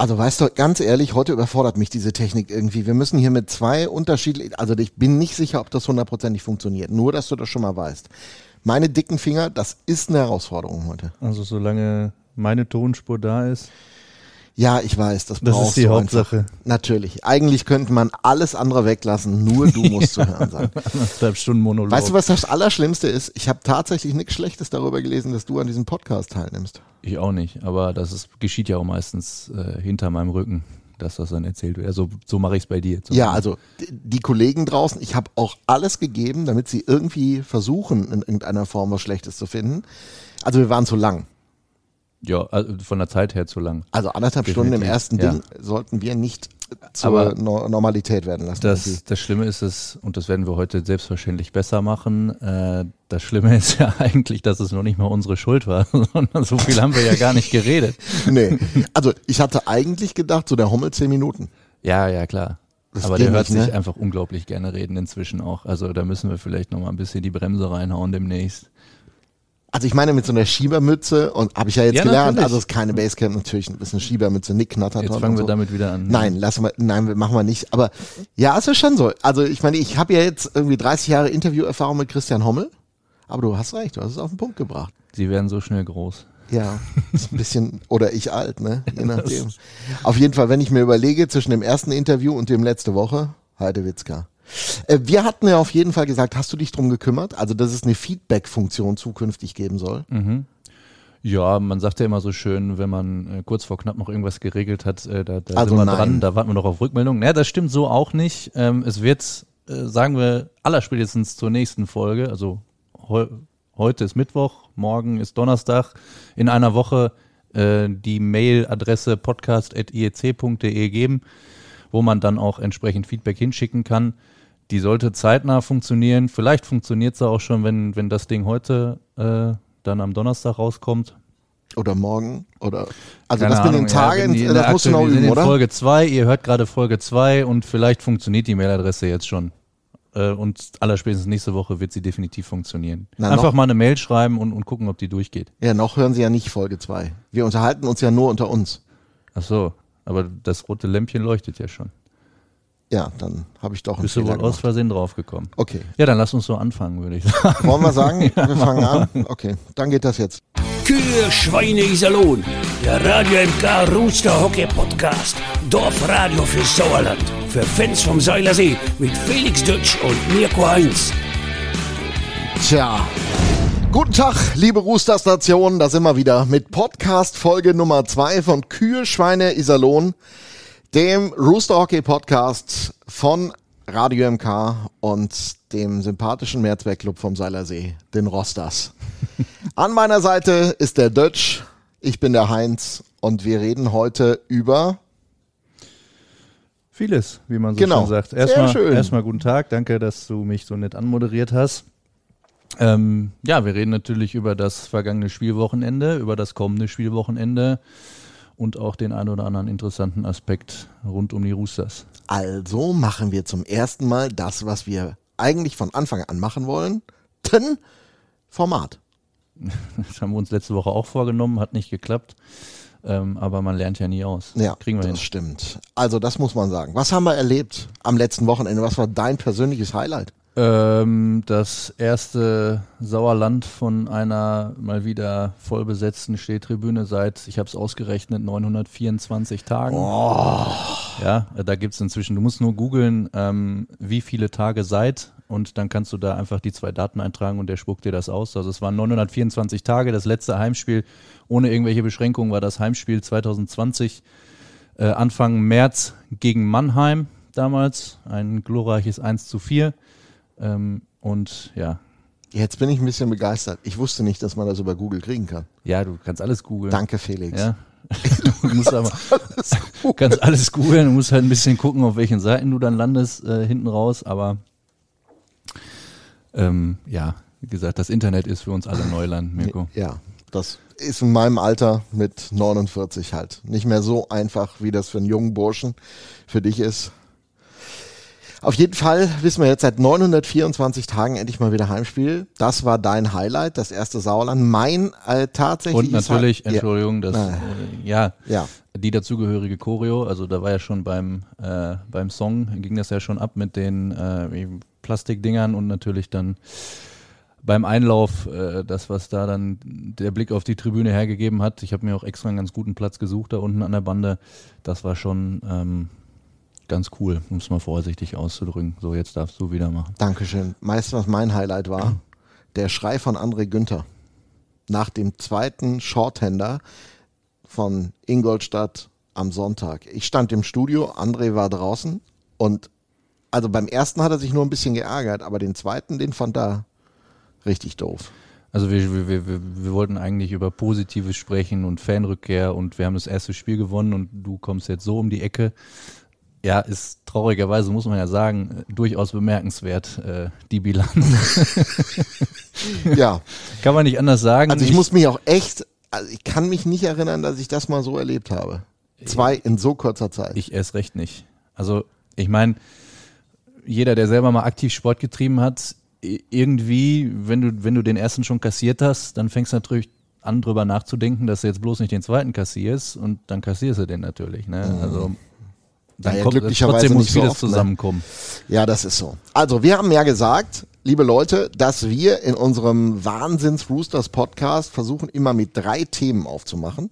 Also weißt du, ganz ehrlich, heute überfordert mich diese Technik irgendwie. Wir müssen hier mit zwei unterschiedlichen, also ich bin nicht sicher, ob das hundertprozentig funktioniert. Nur, dass du das schon mal weißt. Meine dicken Finger, das ist eine Herausforderung heute. Also solange meine Tonspur da ist. Ja, ich weiß, das, Das brauchst ist die du Hauptsache. Einfach. Natürlich. Eigentlich könnte man alles andere weglassen, nur du musst zu hören sein. Anderthalb Stunden Monolog. Weißt du, was das Allerschlimmste ist? Ich habe tatsächlich nichts Schlechtes darüber gelesen, dass du an diesem Podcast teilnimmst. Ich auch nicht, aber das ist, geschieht ja auch meistens äh, hinter meinem Rücken, dass das dann erzählt wird. Also so mache ich es bei dir. Ja, also die Kollegen draußen, ich habe auch alles gegeben, damit sie irgendwie versuchen, in irgendeiner Form was Schlechtes zu finden. Also wir waren zu lang. Ja, also von der Zeit her zu lang. Also anderthalb Stunden im Definitiv, ersten ja. Ding sollten wir nicht zur no Normalität werden lassen. Das, das Schlimme ist es, und das werden wir heute selbstverständlich besser machen, äh, das Schlimme ist ja eigentlich, dass es noch nicht mal unsere Schuld war, sondern so viel haben wir ja gar nicht geredet. nee. Also ich hatte eigentlich gedacht, so der Hummel zehn Minuten. Ja, ja, klar. Das Aber der hört nicht, sich ne? einfach unglaublich gerne reden inzwischen auch. Also da müssen wir vielleicht noch mal ein bisschen die Bremse reinhauen demnächst. Also ich meine mit so einer Schiebermütze und habe ich ja jetzt Ja, gelernt, natürlich. also es ist keine Basecamp, natürlich ein bisschen Schiebermütze, Nick knattert Jetzt fangen wir so. damit wieder an. Nein, lassen wir, nein, wir machen wir nicht. Aber ja, es ist schon so. Also ich meine, ich habe ja jetzt irgendwie 30 Jahre Interviewerfahrung mit Christian Hommel. Aber du hast recht, du hast es auf den Punkt gebracht. Sie werden so schnell groß. Ja, ist ein bisschen, oder ich alt, ne? Je nachdem. Auf jeden Fall, wenn ich mir überlege, zwischen dem ersten Interview und dem letzte Woche, Heidewitzka. Äh, Wir hatten ja auf jeden Fall gesagt, hast du dich drum gekümmert? Also, dass es eine Feedback-Funktion zukünftig geben soll. Ja, man sagt ja immer so schön, wenn man äh, kurz vor knapp noch irgendwas geregelt hat, äh, da, da Also sind wir nein. dran, da warten wir noch auf Rückmeldung. Naja, das stimmt so auch nicht. Ähm, es wird, äh, sagen wir, allerspätestens zur nächsten Folge, also heu heute ist Mittwoch, morgen ist Donnerstag, in einer Woche die Mailadresse podcast.iec.de geben, wo man dann auch entsprechend Feedback hinschicken kann. Die sollte zeitnah funktionieren. Vielleicht funktioniert sie auch schon, wenn, wenn das Ding heute äh, dann am Donnerstag rauskommt. Oder morgen. Oder, also, Keine das mit den Ahnung, ja, Tagen, wenn die in das der musst du noch üben, in oder? Folge 2, ihr hört gerade Folge 2 und vielleicht funktioniert die Mailadresse jetzt schon. Äh, und allerspätestens nächste Woche wird sie definitiv funktionieren. Na, Einfach noch- mal eine Mail schreiben und, und gucken, ob die durchgeht. Ja, noch hören sie ja nicht Folge 2. Wir unterhalten uns ja nur unter uns. Ach so, aber das rote Lämpchen leuchtet ja schon. Ja, dann habe ich doch einen Bist du wohl aus gemacht. Versehen draufgekommen. Okay. Ja, dann lass uns so anfangen, würde ich sagen. Wollen wir sagen, wir fangen an? Okay, dann geht das jetzt. Kühe, Schweine, Iserlohn. Der Radio MK Rooster Hockey Podcast. Dorfradio für Sauerland. Für Fans vom Seilersee mit Felix Dutsch und Mirko Heinz. Tja. Guten Tag, liebe Roosters Nation, da sind wir wieder mit Podcast Folge Nummer zwei von Kühe, Schweine, Iserlohn, dem Rooster Hockey Podcast von Radio MK und dem sympathischen Mehrzweckclub vom Seilersee, den Rosters. An meiner Seite ist der Dötsch, ich bin der Heinz und wir reden heute über Vieles, wie man so Genau. schön sagt. Erstmal, schön. erstmal guten Tag, danke, dass du mich so nett anmoderiert hast. Ähm, ja, wir reden natürlich über das vergangene Spielwochenende, über das kommende Spielwochenende und auch den ein oder anderen interessanten Aspekt rund um die Roosters. Also machen wir zum ersten Mal das, was wir eigentlich von Anfang an machen wollen, denn Format. Das haben wir uns letzte Woche auch vorgenommen, hat nicht geklappt. Ähm, aber man lernt ja nie aus. Ja, Kriegen wir das hin. stimmt. Also das muss man sagen. Was haben wir erlebt am letzten Wochenende? Was war dein persönliches Highlight? Ähm, das erste Sauerland von einer mal wieder vollbesetzten Stehtribüne seit, ich habe es ausgerechnet, 924 Tagen. Ja, äh, da gibt's inzwischen, du musst nur googeln, ähm, wie viele Tage seit und dann kannst du da einfach die zwei Daten eintragen und der spuckt dir das aus. Also es waren 924 Tage, das letzte Heimspiel ohne irgendwelche Beschränkungen war das Heimspiel 2020, äh, Anfang März gegen Mannheim damals, ein glorreiches 1 zu 4. Ähm, und ja, Jetzt bin ich ein bisschen begeistert. Ich wusste nicht, dass man das über Google kriegen kann. ja, du kannst alles googeln. Danke, Felix. Ja. Du musst aber, kannst alles googeln, du musst halt ein bisschen gucken, auf welchen Seiten du dann landest, äh, hinten raus, aber ähm, ja, wie gesagt, das Internet ist für uns alle Neuland, Mirko. Ja, das ist in meinem Alter mit 49 halt nicht mehr so einfach, wie das für einen jungen Burschen für dich ist. Auf jeden Fall wissen wir jetzt seit 924 Tagen endlich mal wieder Heimspiel. Das war dein Highlight, das erste Sauerland. Mein äh, tatsächlich. Und natürlich, ja, Entschuldigung, das, Nein. äh, ja, ja, die dazugehörige Choreo, also da war ja schon beim, äh, beim Song, ging das ja schon ab mit den äh, Plastikdingern und natürlich dann beim Einlauf, äh, das, was da dann der Blick auf die Tribüne hergegeben hat. Ich habe mir auch extra einen ganz guten Platz gesucht da unten an der Bande. Das war schon ähm, ganz cool, um es mal vorsichtig auszudrücken. So, jetzt darfst du wieder machen. Dankeschön. Meistens, was mein Highlight war, der Schrei von André Günther nach dem zweiten Shorthander von Ingolstadt am Sonntag. Ich stand im Studio, André war draußen und also beim ersten hat er sich nur ein bisschen geärgert, aber den zweiten, den fand er richtig doof. Also wir, wir, wir, wir wollten eigentlich über Positives sprechen und Fanrückkehr und wir haben das erste Spiel gewonnen und du kommst jetzt so um die Ecke. Ja, ist traurigerweise, muss man ja sagen, durchaus bemerkenswert, äh, die Bilanz. ja. Kann man nicht anders sagen. Also ich, ich muss mich auch echt also ich kann mich nicht erinnern, dass ich das mal so erlebt habe. Zwei in so kurzer Zeit. Ich erst recht nicht. Also ich meine, jeder, der selber mal aktiv Sport getrieben hat, irgendwie, wenn du, wenn du den ersten schon kassiert hast, dann fängst du natürlich an, drüber nachzudenken, dass du jetzt bloß nicht den zweiten kassierst und dann kassierst du den natürlich. Ne? Mhm. Also dann ja, kommt glücklicherweise trotzdem muss vieles so oft, ne? zusammenkommen. Ne? Ja, das ist so. Also, wir haben ja gesagt, liebe Leute, dass wir in unserem Wahnsinns Roosters Podcast versuchen, immer mit drei Themen aufzumachen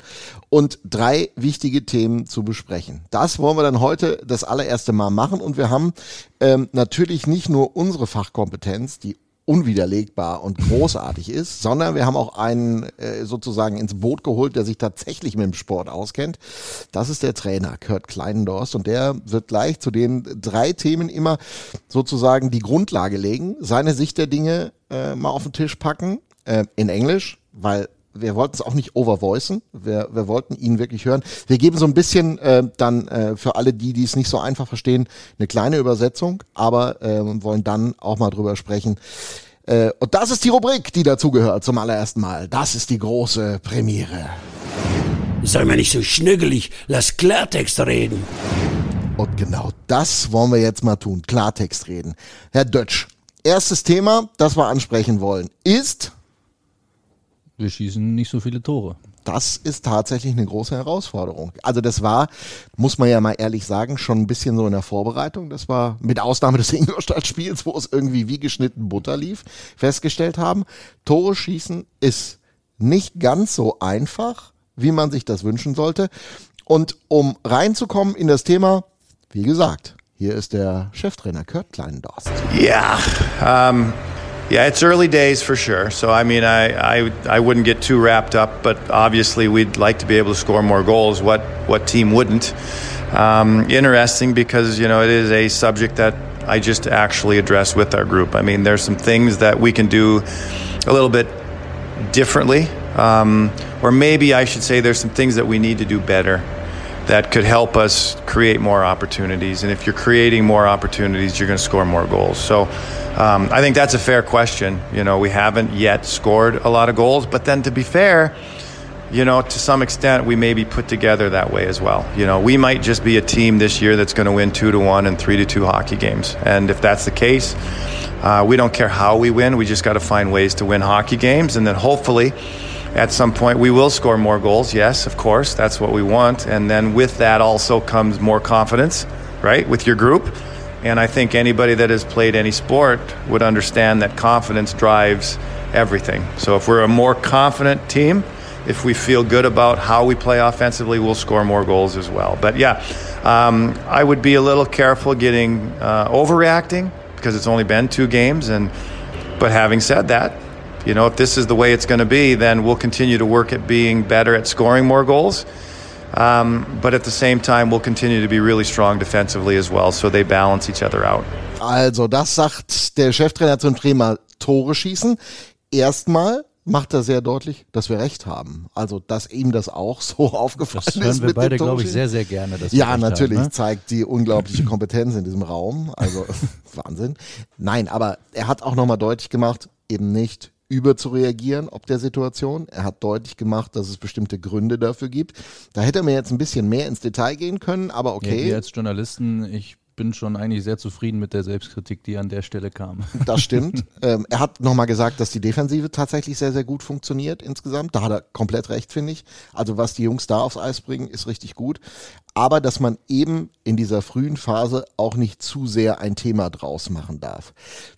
und drei wichtige Themen zu besprechen. Das wollen wir dann heute das allererste Mal machen und wir haben ähm, natürlich nicht nur unsere Fachkompetenz, die unwiderlegbar und großartig ist, sondern wir haben auch einen äh, sozusagen ins Boot geholt, der sich tatsächlich mit dem Sport auskennt. Das ist der Trainer Kurt Kleinendorst und der wird gleich zu den drei Themen immer sozusagen die Grundlage legen, seine Sicht der Dinge äh, mal auf den Tisch packen, äh, in Englisch, weil wir wollten es auch nicht overvoicen, wir, wir wollten ihn wirklich hören. Wir geben so ein bisschen äh, dann äh, für alle die, die es nicht so einfach verstehen, eine kleine Übersetzung, aber äh, wollen dann auch mal drüber sprechen. Äh, und das ist die Rubrik, die dazugehört zum allerersten Mal. Das ist die große Premiere. Sei mal nicht so schnüggelig, lass Klartext reden. Und genau das wollen wir jetzt mal tun, Klartext reden. Herr Dötsch, erstes Thema, das wir ansprechen wollen, ist wir schießen nicht so viele Tore. Das ist tatsächlich eine große Herausforderung. Also das war, muss man ja mal ehrlich sagen, schon ein bisschen so in der Vorbereitung. Das war mit Ausnahme des Ingolstadt-Spiels, wo es irgendwie wie geschnitten Butter lief, festgestellt haben. Tore schießen ist nicht ganz so einfach, wie man sich das wünschen sollte. Und um reinzukommen in das Thema, wie gesagt, hier ist der Cheftrainer Kurt Kleinendorst. Ja, um Yeah, it's early days for sure. So, I mean, I, I, I wouldn't get too wrapped up, but obviously we'd like to be able to score more goals. What, what team wouldn't? Um, interesting because, you know, it is a subject that I just actually address with our group. I mean, there's some things that we can do a little bit differently. Um, or maybe I should say there's some things that we need to do better that could help us create more opportunities. And if you're creating more opportunities, you're going to score more goals. So um, I think that's a fair question. You know, we haven't yet scored a lot of goals, but then to be fair, you know, to some extent, we may be put together that way as well. You know, we might just be a team this year that's going to win two to one and three to two hockey games. And if that's the case, uh, we don't care how we win. We just got to find ways to win hockey games. And then hopefully, at some point, we will score more goals. Yes, of course, that's what we want. And then with that also comes more confidence, right, with your group. And I think anybody that has played any sport would understand that confidence drives everything. So if we're a more confident team, if we feel good about how we play offensively, we'll score more goals as well. But yeah, um, I would be a little careful getting uh, overreacting because it's only been two games. And but having said that, you know, if this is the way it's going to be, then we'll continue to work at being better at scoring more goals. Um, but at the same time, we'll continue to be really strong defensively as well, so they balance each other out. Also, das sagt der Cheftrainer zum Thema Tore schießen. Erstmal macht er sehr deutlich, dass wir recht haben. Also, dass ihm das auch so aufgefallen das hören ist. wir beide, glaube ich, sehr, sehr gerne. ja, natürlich. Haben, ne? Zeigt die unglaubliche Kompetenz in diesem Raum. Also, Wahnsinn. Nein, aber er hat auch nochmal deutlich gemacht, eben nicht überzureagieren ob der Situation. Er hat deutlich gemacht, dass es bestimmte Gründe dafür gibt. Da hätte er mir jetzt ein bisschen mehr ins Detail gehen können, aber okay. Ja, wir als Journalisten, ich bin schon eigentlich sehr zufrieden mit der Selbstkritik, die an der Stelle kam. Das stimmt. ähm, er hat nochmal gesagt, dass die Defensive tatsächlich sehr, sehr gut funktioniert insgesamt. Da hat er komplett recht, finde ich. Also was die Jungs da aufs Eis bringen, ist richtig gut. Aber dass man eben in dieser frühen Phase auch nicht zu sehr ein Thema draus machen darf.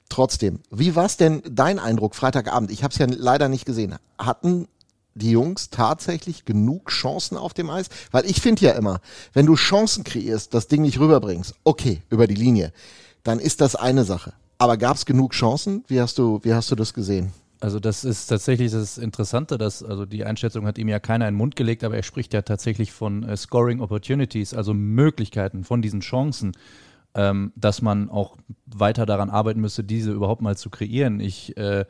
Trotzdem, wie war es denn dein Eindruck Freitagabend? Ich habe es ja leider nicht gesehen. Hatten die Jungs tatsächlich genug Chancen auf dem Eis? Weil ich finde ja immer, wenn du Chancen kreierst, das Ding nicht rüberbringst, okay, über die Linie, dann ist das eine Sache. Aber gab es genug Chancen? Wie hast du, wie hast du das gesehen? Also das ist tatsächlich das Interessante, dass also die Einschätzung hat ihm ja keiner in den Mund gelegt, aber er spricht ja tatsächlich von äh, Scoring Opportunities, also Möglichkeiten von diesen Chancen, ähm, dass man auch weiter daran arbeiten müsste, diese überhaupt mal zu kreieren. Ich äh,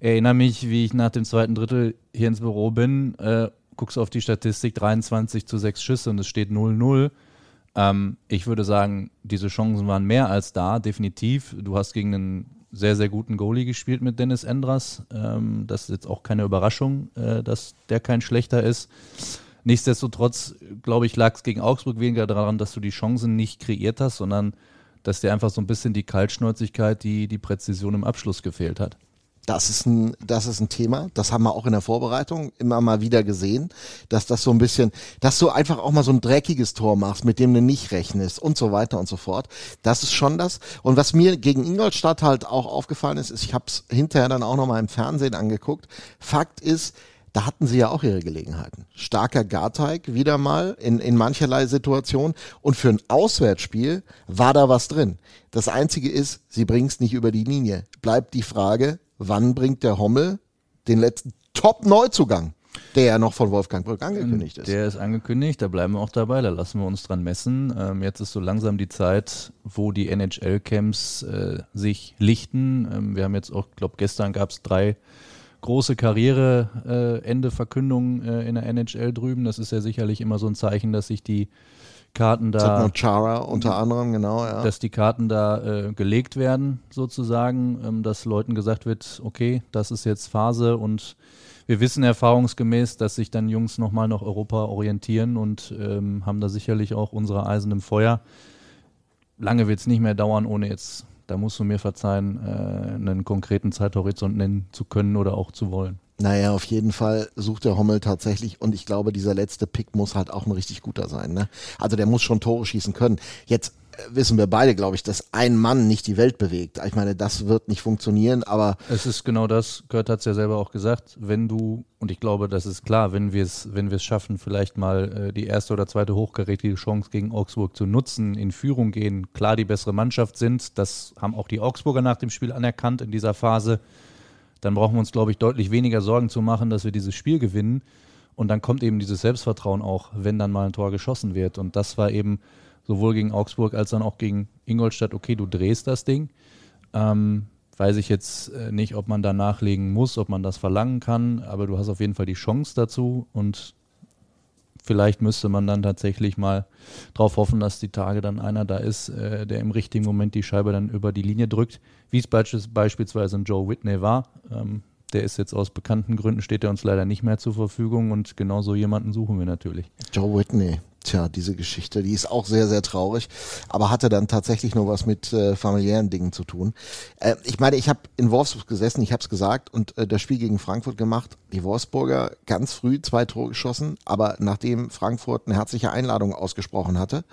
erinnere mich, wie ich nach dem zweiten Drittel hier ins Büro bin, äh, guckst auf die Statistik, 23 zu 6 Schüsse und es steht 0-0. Ähm, ich würde sagen, diese Chancen waren mehr als da, definitiv. Du hast gegen einen sehr, sehr guten Goalie gespielt mit Dennis Endras. Ähm, das ist jetzt auch keine Überraschung, äh, dass der kein schlechter ist. Nichtsdestotrotz, glaube ich, lag es gegen Augsburg weniger daran, dass du die Chancen nicht kreiert hast, sondern dass dir einfach so ein bisschen die Kaltschnäuzigkeit, die, die Präzision im Abschluss gefehlt hat. Das ist ein, das ist ein Thema. Das haben wir auch in der Vorbereitung immer mal wieder gesehen, dass das so ein bisschen, dass du einfach auch mal so ein dreckiges Tor machst, mit dem du nicht rechnest und so weiter und so fort. Das ist schon das. Und was mir gegen Ingolstadt halt auch aufgefallen ist, ist ich habe es hinterher dann auch nochmal im Fernsehen angeguckt. Fakt ist, da hatten sie ja auch ihre Gelegenheiten. Starker Garteig wieder mal in, in mancherlei Situationen. Und für ein Auswärtsspiel war da was drin. Das Einzige ist, sie bringen es nicht über die Linie. Bleibt die Frage, wann bringt der Hommel den letzten Top-Neuzugang, der ja noch von Wolfgang Brück angekündigt ist. Der ist angekündigt, da bleiben wir auch dabei, da lassen wir uns dran messen. Ähm, jetzt ist so langsam die Zeit, wo die NHL-Camps äh, sich lichten. Ähm, wir haben jetzt auch, ich glaube, gestern gab es drei große Karriereende-Verkündungen äh, in der NHL drüben. Das ist ja sicherlich immer so ein Zeichen, dass sich die Karten da. Chara unter anderem, genau, ja. Dass die Karten da äh, gelegt werden, sozusagen, ähm, dass Leuten gesagt wird, okay, das ist jetzt Phase und wir wissen erfahrungsgemäß, dass sich dann Jungs nochmal nach Europa orientieren und ähm, haben da sicherlich auch unsere Eisen im Feuer. Lange wird es nicht mehr dauern, ohne jetzt, da musst du mir verzeihen, äh, einen konkreten Zeithorizont nennen zu können oder auch zu wollen. Naja, auf jeden Fall sucht der Hommel tatsächlich und ich glaube, dieser letzte Pick muss halt auch ein richtig guter sein. Ne? Also der muss schon Tore schießen können. Jetzt äh, wissen wir beide, glaube ich, dass ein Mann nicht die Welt bewegt. Ich meine, das wird nicht funktionieren, aber. Es ist genau das, Kurt hat es ja selber auch gesagt, wenn du, und ich glaube, das ist klar, wenn wir es, wenn schaffen, vielleicht mal äh, die erste oder zweite hochkarätige Chance gegen Augsburg zu nutzen, in Führung gehen, klar die bessere Mannschaft sind, das haben auch die Augsburger nach dem Spiel anerkannt in dieser Phase dann brauchen wir uns, glaube ich, deutlich weniger Sorgen zu machen, dass wir dieses Spiel gewinnen. Und dann kommt eben dieses Selbstvertrauen auch, wenn dann mal ein Tor geschossen wird. Und das war eben sowohl gegen Augsburg als dann auch gegen Ingolstadt, okay, du drehst das Ding. Ähm, weiß ich jetzt äh, nicht, ob man da nachlegen muss, ob man das verlangen kann, aber du hast auf jeden Fall die Chance dazu und vielleicht müsste man dann tatsächlich mal darauf hoffen, dass die Tage dann einer da ist, äh, der im richtigen Moment die Scheibe dann über die Linie drückt, wie es beispielsweise ein Joe Whitney war. Ähm, der ist jetzt aus bekannten Gründen, steht er uns leider nicht mehr zur Verfügung und genau so jemanden suchen wir natürlich. Joe Whitney, tja, diese Geschichte, die ist auch sehr, sehr traurig, aber hatte dann tatsächlich nur was mit äh, familiären Dingen zu tun. Äh, ich meine, ich habe in Wolfsburg gesessen, ich habe es gesagt, und äh, das Spiel gegen Frankfurt gemacht. Die Wolfsburger ganz früh zwei Tore geschossen, aber nachdem Frankfurt eine herzliche Einladung ausgesprochen hatte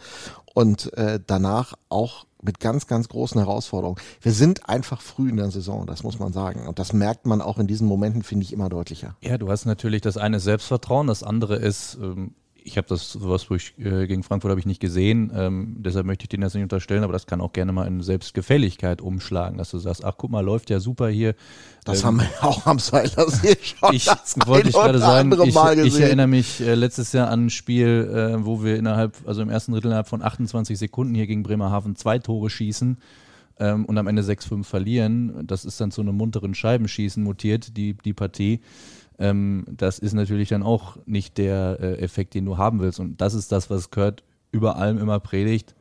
und äh, danach auch mit ganz, ganz großen Herausforderungen. Wir sind einfach früh in der Saison, das muss man sagen. Und das merkt man auch in diesen Momenten, finde ich, immer deutlicher. Ja, du hast natürlich das eine Selbstvertrauen, das andere ist, ähm, ich habe das Wolfsburg äh, gegen Frankfurt habe ich nicht gesehen, ähm, deshalb möchte ich denen das nicht unterstellen, aber das kann auch gerne mal in Selbstgefälligkeit umschlagen, dass du sagst, ach guck mal, läuft ja super hier. Das ähm, haben wir auch am Seilersee schon. Ich wollte ich gerade sagen, ich, ich, erinnere mich äh, letztes Jahr an ein Spiel, äh, wo wir innerhalb, also im ersten Drittel innerhalb von 28 Sekunden hier gegen Bremerhaven zwei Tore schießen ähm, und am Ende 6-5 verlieren. Das ist dann zu einem munteren Scheibenschießen mutiert, die, die Partie ähm, das ist natürlich dann auch nicht der äh, Effekt, den du haben willst. Und das ist das, was Kurt über allem immer predigt.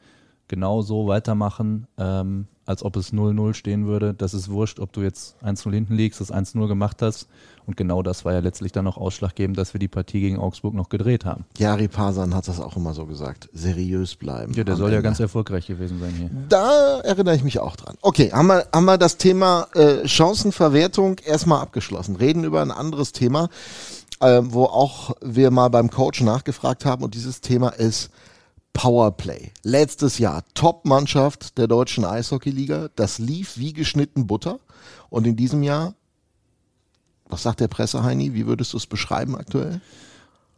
Genau so weitermachen. Ähm, als ob es 0-0 stehen würde. Das ist wurscht, ob du jetzt 1-0 hinten liegst, das 1-0 gemacht hast. Und genau das war ja letztlich dann auch ausschlaggebend, dass wir die Partie gegen Augsburg noch gedreht haben. Jari Pasan hat das auch immer so gesagt. Seriös bleiben. Ja, der soll Ende. ja ganz erfolgreich gewesen sein hier. Da erinnere ich mich auch dran. Okay, haben wir, haben wir das Thema äh, Chancenverwertung erstmal abgeschlossen. Reden über ein anderes Thema, äh, wo auch wir mal beim Coach nachgefragt haben. Und dieses Thema ist Powerplay. Letztes Jahr Top-Mannschaft der deutschen Eishockeyliga. Das lief wie geschnitten Butter. Und in diesem Jahr, was sagt der Presse, Heini? Wie würdest du es beschreiben aktuell?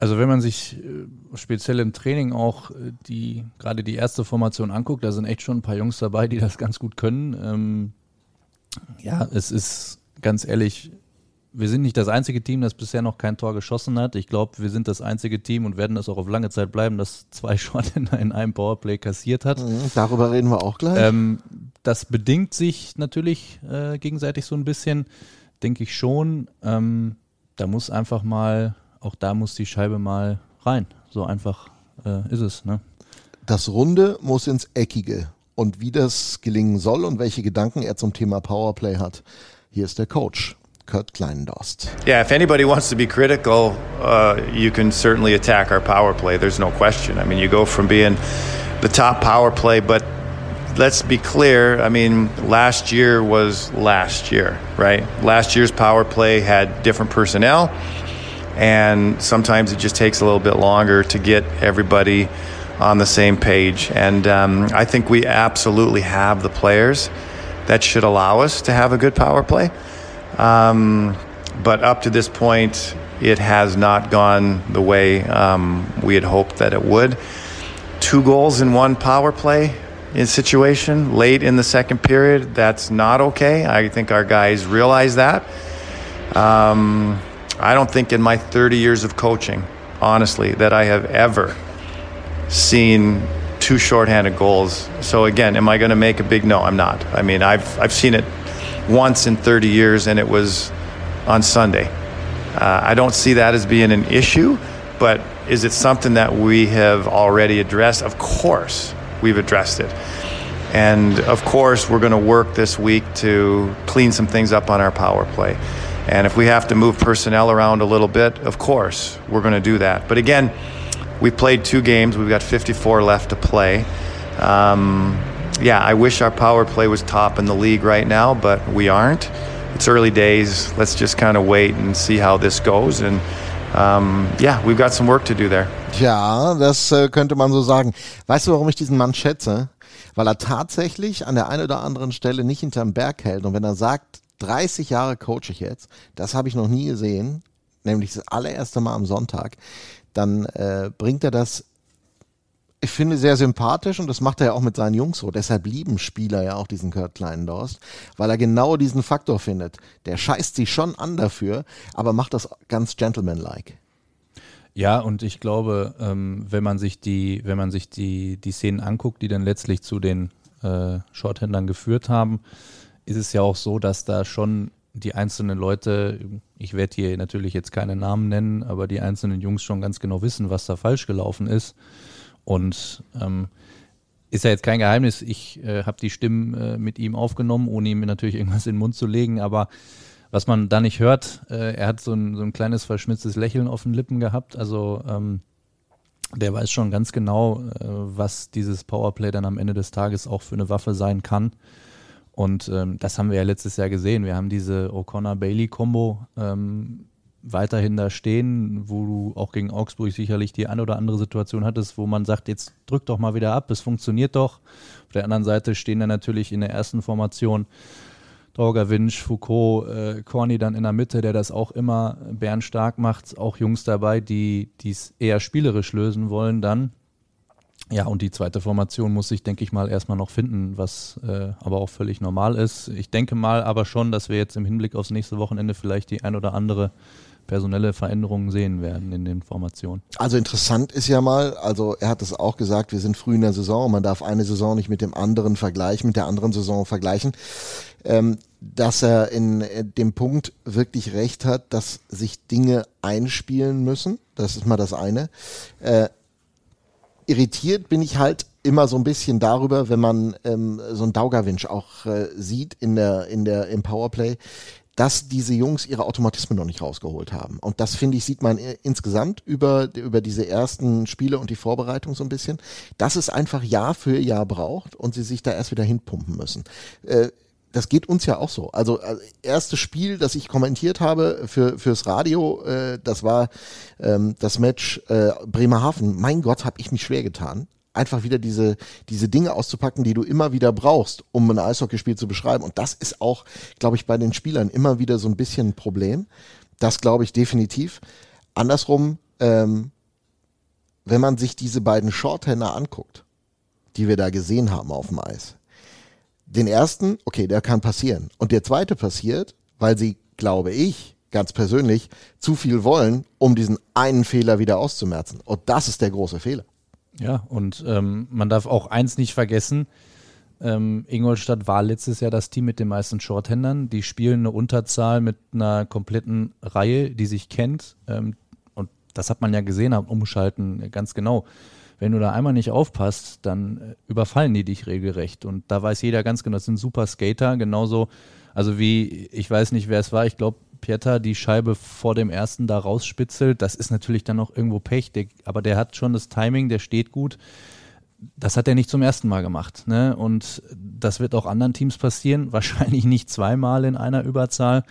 Also wenn man sich äh, speziell im Training auch äh, die gerade die erste Formation anguckt, da sind echt schon ein paar Jungs dabei, die das ganz gut können. Ähm, ja, es ist ganz ehrlich wir sind nicht das einzige Team, das bisher noch kein Tor geschossen hat. Ich glaube, wir sind das einzige Team und werden es auch auf lange Zeit bleiben, das zwei Shorthänder in einem Powerplay kassiert hat. Mhm, darüber reden wir auch gleich. Ähm, das bedingt sich natürlich äh, gegenseitig so ein bisschen, denke ich schon. Ähm, da muss einfach mal, auch da muss die Scheibe mal rein. So einfach äh, ist es. Ne? Das Runde muss ins Eckige. Und wie das gelingen soll und welche Gedanken er zum Thema Powerplay hat, hier ist der Coach. Kurt Kleindost. Yeah, if anybody wants to be critical, uh, you can certainly attack our power play. There's no question. I mean, you go from being the top power play, but let's be clear. I mean, last year was last year, right? Last year's power play had different personnel, and sometimes it just takes a little bit longer to get everybody on the same page. And um, I think we absolutely have the players that should allow us to have a good power play. Um, but up to this point, it has not gone the way um, we had hoped that it would. Two goals in one power play situation late in the second period. That's not okay. I think our guys realize that. Um, I don't think in my 30 years of coaching, honestly, that I have ever seen two shorthanded goals. So again, am I going to make a big no? I'm not. I mean, I've I've seen it once in 30 years, and it was on Sunday. Uh, I don't see that as being an issue, but is it something that we have already addressed? Of course, we've addressed it. And of course, we're going to work this week to clean some things up on our power play. And if we have to move personnel around a little bit, of course, we're going to do that. But again, we played two games. We've got 54 left to play. Um, yeah, I wish our power play was top in the league right now, but we aren't. It's early days. Let's just kind of wait and see how this goes. And um, yeah, we've got some work to do there. Ja, das äh, könnte man so sagen. Weißt du, warum ich diesen Mann schätze? Weil er tatsächlich an der einen oder anderen Stelle nicht hinterm Berg hält. Und wenn er sagt, 30 Jahre coache ich jetzt, das habe ich noch nie gesehen, nämlich das allererste Mal am Sonntag, dann äh, bringt er das ich finde, sehr sympathisch und das macht er ja auch mit seinen Jungs so. Deshalb lieben Spieler ja auch diesen Kurt Kleinendorst, weil er genau diesen Faktor findet. Der scheißt sich schon an dafür, aber macht das ganz gentlemanlike. Ja, und ich glaube, ähm, wenn man sich die, wenn man sich die, die Szenen anguckt, die dann letztlich zu den äh, Shorthändlern geführt haben, ist es ja auch so, dass da schon die einzelnen Leute, ich werde hier natürlich jetzt keine Namen nennen, aber die einzelnen Jungs schon ganz genau wissen, was da falsch gelaufen ist. Und ähm, ist ja jetzt kein Geheimnis, ich äh, habe die Stimmen äh, mit ihm aufgenommen, ohne ihm natürlich irgendwas in den Mund zu legen, aber was man da nicht hört, äh, er hat so ein, so ein kleines verschmitztes Lächeln auf den Lippen gehabt, also ähm, der weiß schon ganz genau, äh, was dieses Powerplay dann am Ende des Tages auch für eine Waffe sein kann. Und ähm, das haben wir ja letztes Jahr gesehen. Wir haben diese O'Connor-Bailey-Kombo ähm, weiterhin da stehen, wo du auch gegen Augsburg sicherlich die eine oder andere Situation hattest, wo man sagt, jetzt drück doch mal wieder ab, es funktioniert doch. Auf der anderen Seite stehen dann natürlich in der ersten Formation Dorger Winch, Foucault, äh, Corny dann in der Mitte, der das auch immer bärenstark macht. Auch Jungs dabei, die es eher spielerisch lösen wollen dann. Ja, und die zweite Formation muss ich, denke ich mal, erstmal noch finden, was äh, aber auch völlig normal ist. Ich denke mal aber schon, dass wir jetzt im Hinblick aufs nächste Wochenende vielleicht die ein oder andere personelle Veränderungen sehen werden in den Formationen. Also interessant ist ja mal, also er hat es auch gesagt, wir sind früh in der Saison, man darf eine Saison nicht mit dem anderen vergleichen, mit der anderen Saison vergleichen, ähm, dass er in äh, dem Punkt wirklich recht hat, dass sich Dinge einspielen müssen. Das ist mal das eine. Äh, irritiert bin ich halt immer so ein bisschen darüber, wenn man ähm, so einen Daugerwinsch auch äh, sieht in der, in der, im Powerplay, dass diese Jungs ihre Automatismen noch nicht rausgeholt haben. Und das finde ich, sieht man äh, insgesamt über, über diese ersten Spiele und die Vorbereitung so ein bisschen, dass es einfach Jahr für Jahr braucht und sie sich da erst wieder hinpumpen müssen. Äh, das geht uns ja auch so. Also äh, erstes Spiel, das ich kommentiert habe für fürs Radio, äh, das war ähm, das Match äh, Bremerhaven. Mein Gott, habe ich mich schwer getan einfach wieder diese, diese Dinge auszupacken, die du immer wieder brauchst, um ein Eishockeyspiel zu beschreiben. Und das ist auch, glaube ich, bei den Spielern immer wieder so ein bisschen ein Problem. Das glaube ich definitiv. Andersrum, ähm, wenn man sich diese beiden Shorthänder anguckt, die wir da gesehen haben auf dem Eis, den ersten, okay, der kann passieren. Und der zweite passiert, weil sie, glaube ich, ganz persönlich, zu viel wollen, um diesen einen Fehler wieder auszumerzen. Und das ist der große Fehler. Ja, und ähm, man darf auch eins nicht vergessen. Ähm, Ingolstadt war letztes Jahr das Team mit den meisten Shorthändern. Die spielen eine Unterzahl mit einer kompletten Reihe, die sich kennt. Ähm, und das hat man ja gesehen am Umschalten ganz genau. Wenn du da einmal nicht aufpasst, dann äh, überfallen die dich regelrecht. Und da weiß jeder ganz genau, das sind super Skater, genauso, also wie, ich weiß nicht, wer es war, ich glaube, Pieter die Scheibe vor dem ersten da rausspitzelt, das ist natürlich dann noch irgendwo Pech, der, aber der hat schon das Timing, der steht gut. Das hat er nicht zum ersten Mal gemacht. Ne? Und das wird auch anderen Teams passieren, wahrscheinlich nicht zweimal in einer Überzahl.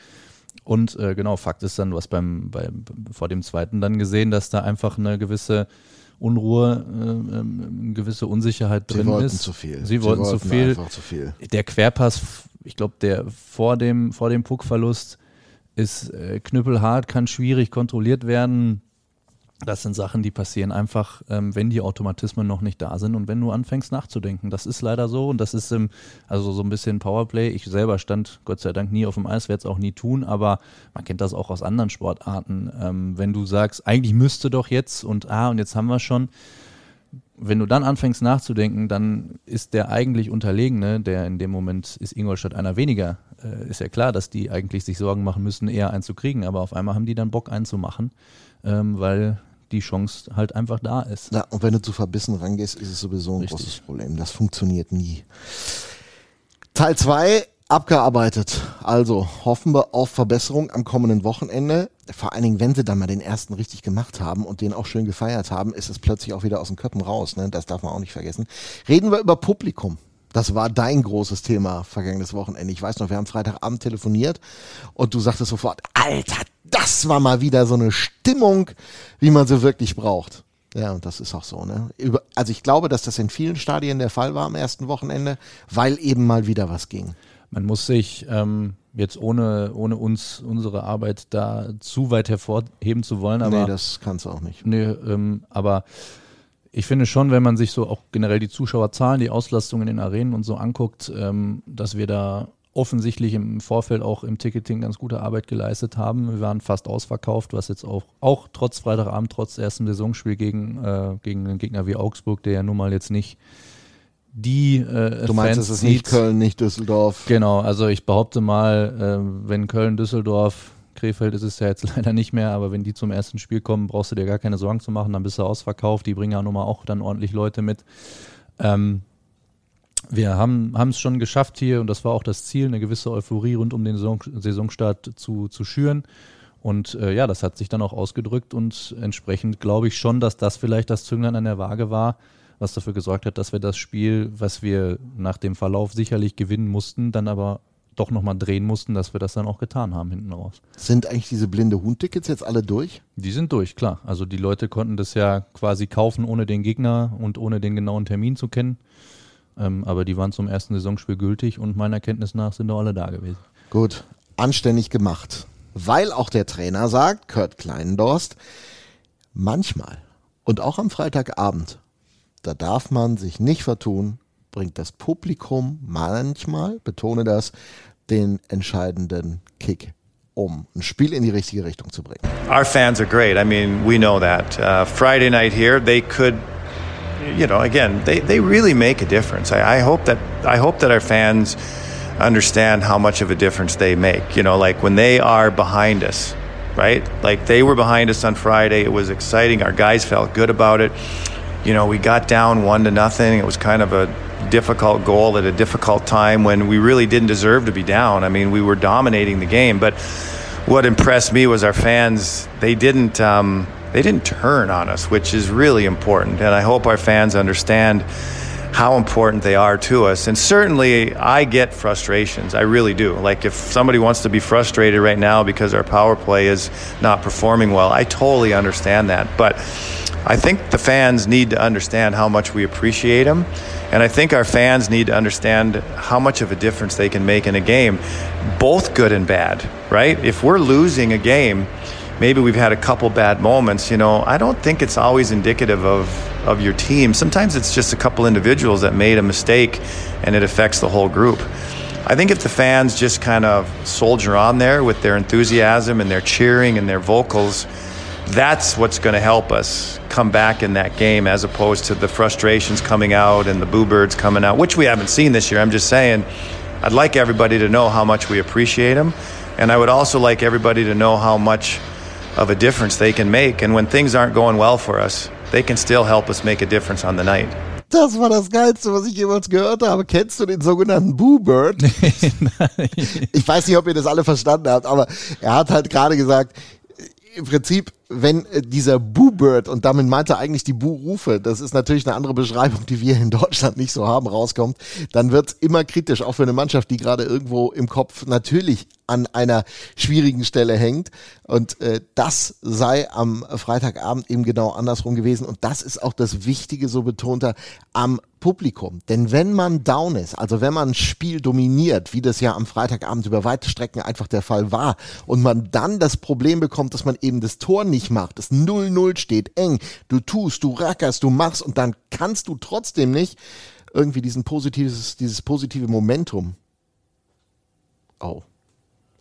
Und äh, genau, Fakt ist dann, was beim, beim vor dem zweiten dann gesehen, dass da einfach eine gewisse Unruhe, äh, eine ähm, gewisse Unsicherheit drin Sie wollten ist. Zu viel. Sie, Sie wollten, wollten zu, viel. zu viel. Der Querpass, ich glaube, der vor dem, vor dem Puckverlust ist äh, knüppelhart, kann schwierig kontrolliert werden. Das sind Sachen, die passieren einfach, ähm, wenn die Automatismen noch nicht da sind und wenn du anfängst nachzudenken. Das ist leider so und das ist im, also so ein bisschen Powerplay. Ich selber stand Gott sei Dank nie auf dem Eis, werde es auch nie tun, aber man kennt das auch aus anderen Sportarten. Ähm, wenn du sagst, eigentlich müsste doch jetzt und ah, und jetzt haben wir schon, wenn du dann anfängst nachzudenken, dann ist der eigentlich Unterlegene, der in dem Moment ist Ingolstadt einer weniger, äh, ist ja klar, dass die eigentlich sich Sorgen machen müssen, eher einen zu kriegen, aber auf einmal haben die dann Bock einzumachen, ähm, weil die Chance halt einfach da ist. Ja, und wenn du zu verbissen rangehst, ist es sowieso ein Richtig. großes Problem. Das funktioniert nie. Teil 2 abgearbeitet. Also hoffen wir auf Verbesserung am kommenden Wochenende. Vor allen Dingen, wenn sie dann mal den ersten richtig gemacht haben und den auch schön gefeiert haben, ist es plötzlich auch wieder aus den Köppen raus. Ne? Das darf man auch nicht vergessen. Reden wir über Publikum. Das war dein großes Thema vergangenes Wochenende. Ich weiß noch, wir haben Freitagabend telefoniert und du sagtest sofort, Alter, das war mal wieder so eine Stimmung, wie man sie wirklich braucht. Ja, und das ist auch so. Ne? also ich glaube, dass das in vielen Stadien der Fall war am ersten Wochenende, weil eben mal wieder was ging man muss sich ähm, jetzt ohne, ohne uns unsere Arbeit da zu weit hervorheben zu wollen. Aber, nee, das kannst du auch nicht. Nee, ähm, aber ich finde schon, wenn man sich so auch generell die Zuschauerzahlen, die Auslastung in den Arenen und so anguckt, ähm, dass wir da offensichtlich im Vorfeld auch im Ticketing ganz gute Arbeit geleistet haben. Wir waren fast ausverkauft, was jetzt auch, auch trotz Freitagabend, trotz erstem Saisonspiel gegen, äh, gegen einen Gegner wie Augsburg, der ja nun mal jetzt nicht die äh, Du meinst, Fans es ist nicht Köln, nicht Düsseldorf. Genau, also ich behaupte mal, äh, wenn Köln, Düsseldorf, Krefeld ist es ja jetzt leider nicht mehr, aber wenn die zum ersten Spiel kommen, brauchst du dir gar keine Sorgen zu machen, dann bist du ausverkauft. Die bringen ja nun mal auch dann ordentlich Leute mit. Ähm, wir haben es schon geschafft hier, und das war auch das Ziel, eine gewisse Euphorie rund um den Saison, Saisonstart zu, zu schüren. Und äh, ja, das hat sich dann auch ausgedrückt und entsprechend glaube ich schon, dass das vielleicht das Zünglein an der Waage war, was dafür gesorgt hat, dass wir das Spiel, was wir nach dem Verlauf sicherlich gewinnen mussten, dann aber doch nochmal drehen mussten, dass wir das dann auch getan haben hinten raus. Sind eigentlich diese blinde Huhn-Tickets jetzt alle durch? Die sind durch, klar. Also die Leute konnten das ja quasi kaufen, ohne den Gegner und ohne den genauen Termin zu kennen. Ähm, aber die waren zum ersten Saisonspiel gültig und meiner Kenntnis nach sind doch alle da gewesen. Gut, anständig gemacht. Weil auch der Trainer sagt, Kurt Kleinendorst, manchmal und auch am Freitagabend da darf man sich nicht vertun, bringt das Publikum manchmal, betone das, den entscheidenden Kick um ein Spiel in die richtige Richtung zu bringen. Our fans are great. I mean, we know that. Uh, Friday night here, they could you know, again, they, they really make a difference. I, I hope that I hope that our fans understand how much of a difference they make. You know, like when they are behind us, right? Like they were behind us on Friday. It was exciting. Our guys felt good about it you know, we got down one to nothing. It was kind of a difficult goal at a difficult time when we really didn't deserve to be down. I mean, we were dominating the game, but what impressed me was our fans. They didn't. Um, they didn't turn on us, which is really important. And I hope our fans understand how important they are to us. And certainly, I get frustrations. I really do. Like, if somebody wants to be frustrated right now because our power play is not performing well, I totally understand that. But I think the fans need to understand how much we appreciate them. And I think our fans need to understand how much of a difference they can make in a game, both good and bad, right? If we're losing a game, maybe we've had a couple bad moments, you know, I don't think it's always indicative of, of your team. Sometimes it's just a couple individuals that made a mistake and it affects the whole group. I think if the fans just kind of soldier on there with their enthusiasm and their cheering and their vocals, that's what's going to help us come back in that game as opposed to the frustrations coming out and the boo birds coming out, which we haven't seen this year. I'm just saying, I'd like everybody to know how much we appreciate them. And I would also like everybody to know how much of a difference they can make. And when things aren't going well for us, they can still help us make a difference on the night. Das war das Geilste, was ich jemals gehört habe. Kennst du den sogenannten Boo Bird? ich weiß nicht, ob ihr das alle verstanden habt, aber er hat halt gerade gesagt, im Prinzip, wenn äh, dieser Boo-Bird, und damit meint er eigentlich die Boo-Rufe, das ist natürlich eine andere Beschreibung, die wir in Deutschland nicht so haben, rauskommt, dann wird es immer kritisch, auch für eine Mannschaft, die gerade irgendwo im Kopf natürlich an einer schwierigen Stelle hängt. Und äh, das sei am Freitagabend eben genau andersrum gewesen. Und das ist auch das Wichtige, so betont er, am Publikum. Denn wenn man down ist, also wenn man ein Spiel dominiert, wie das ja am Freitagabend über weite Strecken einfach der Fall war, und man dann das Problem bekommt, dass man eben das Tor nicht macht, das 0-0 steht, eng, du tust, du rackerst, du machst und dann kannst du trotzdem nicht irgendwie diesen positives, dieses positive Momentum. Oh.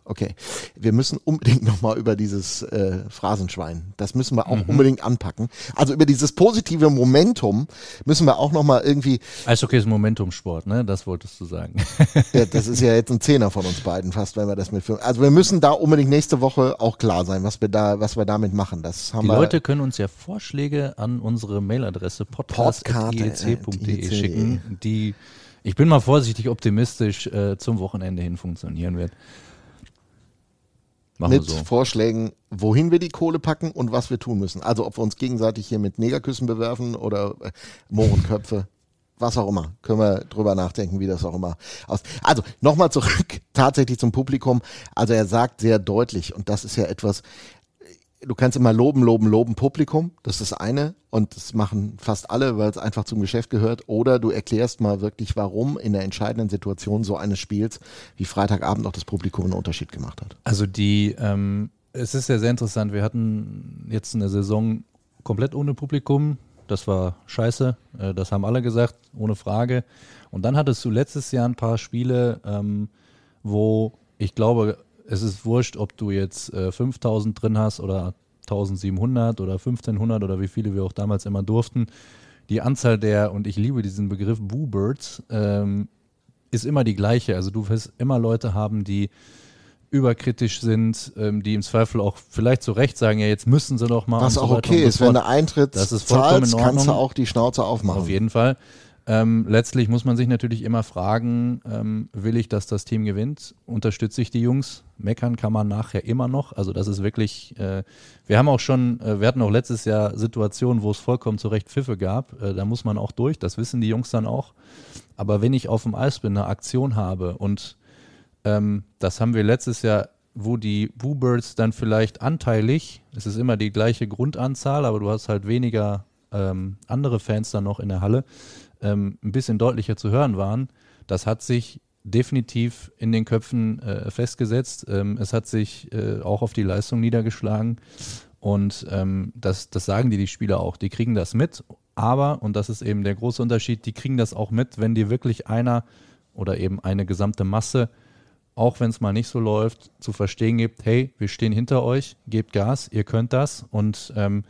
Okay, wir müssen unbedingt nochmal über dieses äh, Phrasenschwein, das müssen wir auch mhm. unbedingt anpacken. Also über dieses positive Momentum müssen wir auch nochmal irgendwie... Eishockey ist Momentumsport, ne? Das wolltest du sagen. ja, das ist ja jetzt ein Zehner von uns beiden fast, wenn wir das mit... Also wir müssen da unbedingt nächste Woche auch klar sein, was wir da, was wir damit machen. Das haben Die wir, Leute können uns ja Vorschläge an unsere Mailadresse podcast.ilc.de schicken, die... Ich bin mal vorsichtig optimistisch äh, zum Wochenende hin funktionieren wird. Machen mit so. Vorschlägen, wohin wir die Kohle packen und was wir tun müssen. Also ob wir uns gegenseitig hier mit Negerküssen bewerfen oder äh, Mohrenköpfe, was auch immer. Können wir drüber nachdenken, wie das auch immer aus. Also nochmal zurück tatsächlich zum Publikum. Also er sagt sehr deutlich, und das ist ja etwas, du kannst immer loben, loben, loben Publikum. Das ist eine. Und das machen fast alle, weil es einfach zum Geschäft gehört. Oder du erklärst mal wirklich, warum in der entscheidenden Situation so eines Spiels wie Freitagabend noch das Publikum einen Unterschied gemacht hat. Also die, ähm, es ist ja sehr interessant. Wir hatten jetzt eine Saison komplett ohne Publikum. Das war scheiße. Äh, das haben alle gesagt, ohne Frage. Und dann hattest du letztes Jahr ein paar Spiele, ähm, wo ich glaube, es ist wurscht, ob du jetzt äh, 5000 drin hast oder 1700 oder 1500 oder wie viele wir auch damals immer durften. Die Anzahl der, und ich liebe diesen Begriff Boo-Birds, ähm, ist immer die gleiche. Also du wirst immer Leute haben, die überkritisch sind, ähm, die im Zweifel auch vielleicht zu Recht sagen, ja, jetzt müssen sie doch mal. Was auch so okay ist, wenn du Eintritt das ist zahlst, kannst du auch die Schnauze aufmachen. Auf jeden Fall. Ähm, letztlich muss man sich natürlich immer fragen, ähm, will ich, dass das Team gewinnt? Unterstütze ich die Jungs? Meckern kann man nachher immer noch. Also das ist wirklich, äh, wir haben auch schon, äh, wir hatten auch letztes Jahr Situationen, wo es vollkommen zu Recht Pfiffe gab. Äh, da muss man auch durch, das wissen die Jungs dann auch. Aber wenn ich auf dem Eis bin, eine Aktion habe und ähm, das haben wir letztes Jahr wo die Boo-Birds dann vielleicht anteilig, es ist immer die gleiche Grundanzahl, aber du hast halt weniger ähm, andere Fans dann noch in der Halle, ähm, ein bisschen deutlicher zu hören waren, das hat sich definitiv in den Köpfen äh, festgesetzt. Ähm, es hat sich äh, auch auf die Leistung niedergeschlagen. Und ähm, das, das sagen die, die Spieler auch. Die kriegen das mit. Aber, und das ist eben der große Unterschied, die kriegen das auch mit, wenn dir wirklich einer oder eben eine gesamte Masse, auch wenn es mal nicht so läuft, zu verstehen gibt, hey, wir stehen hinter euch, gebt Gas, ihr könnt das. Und ähm,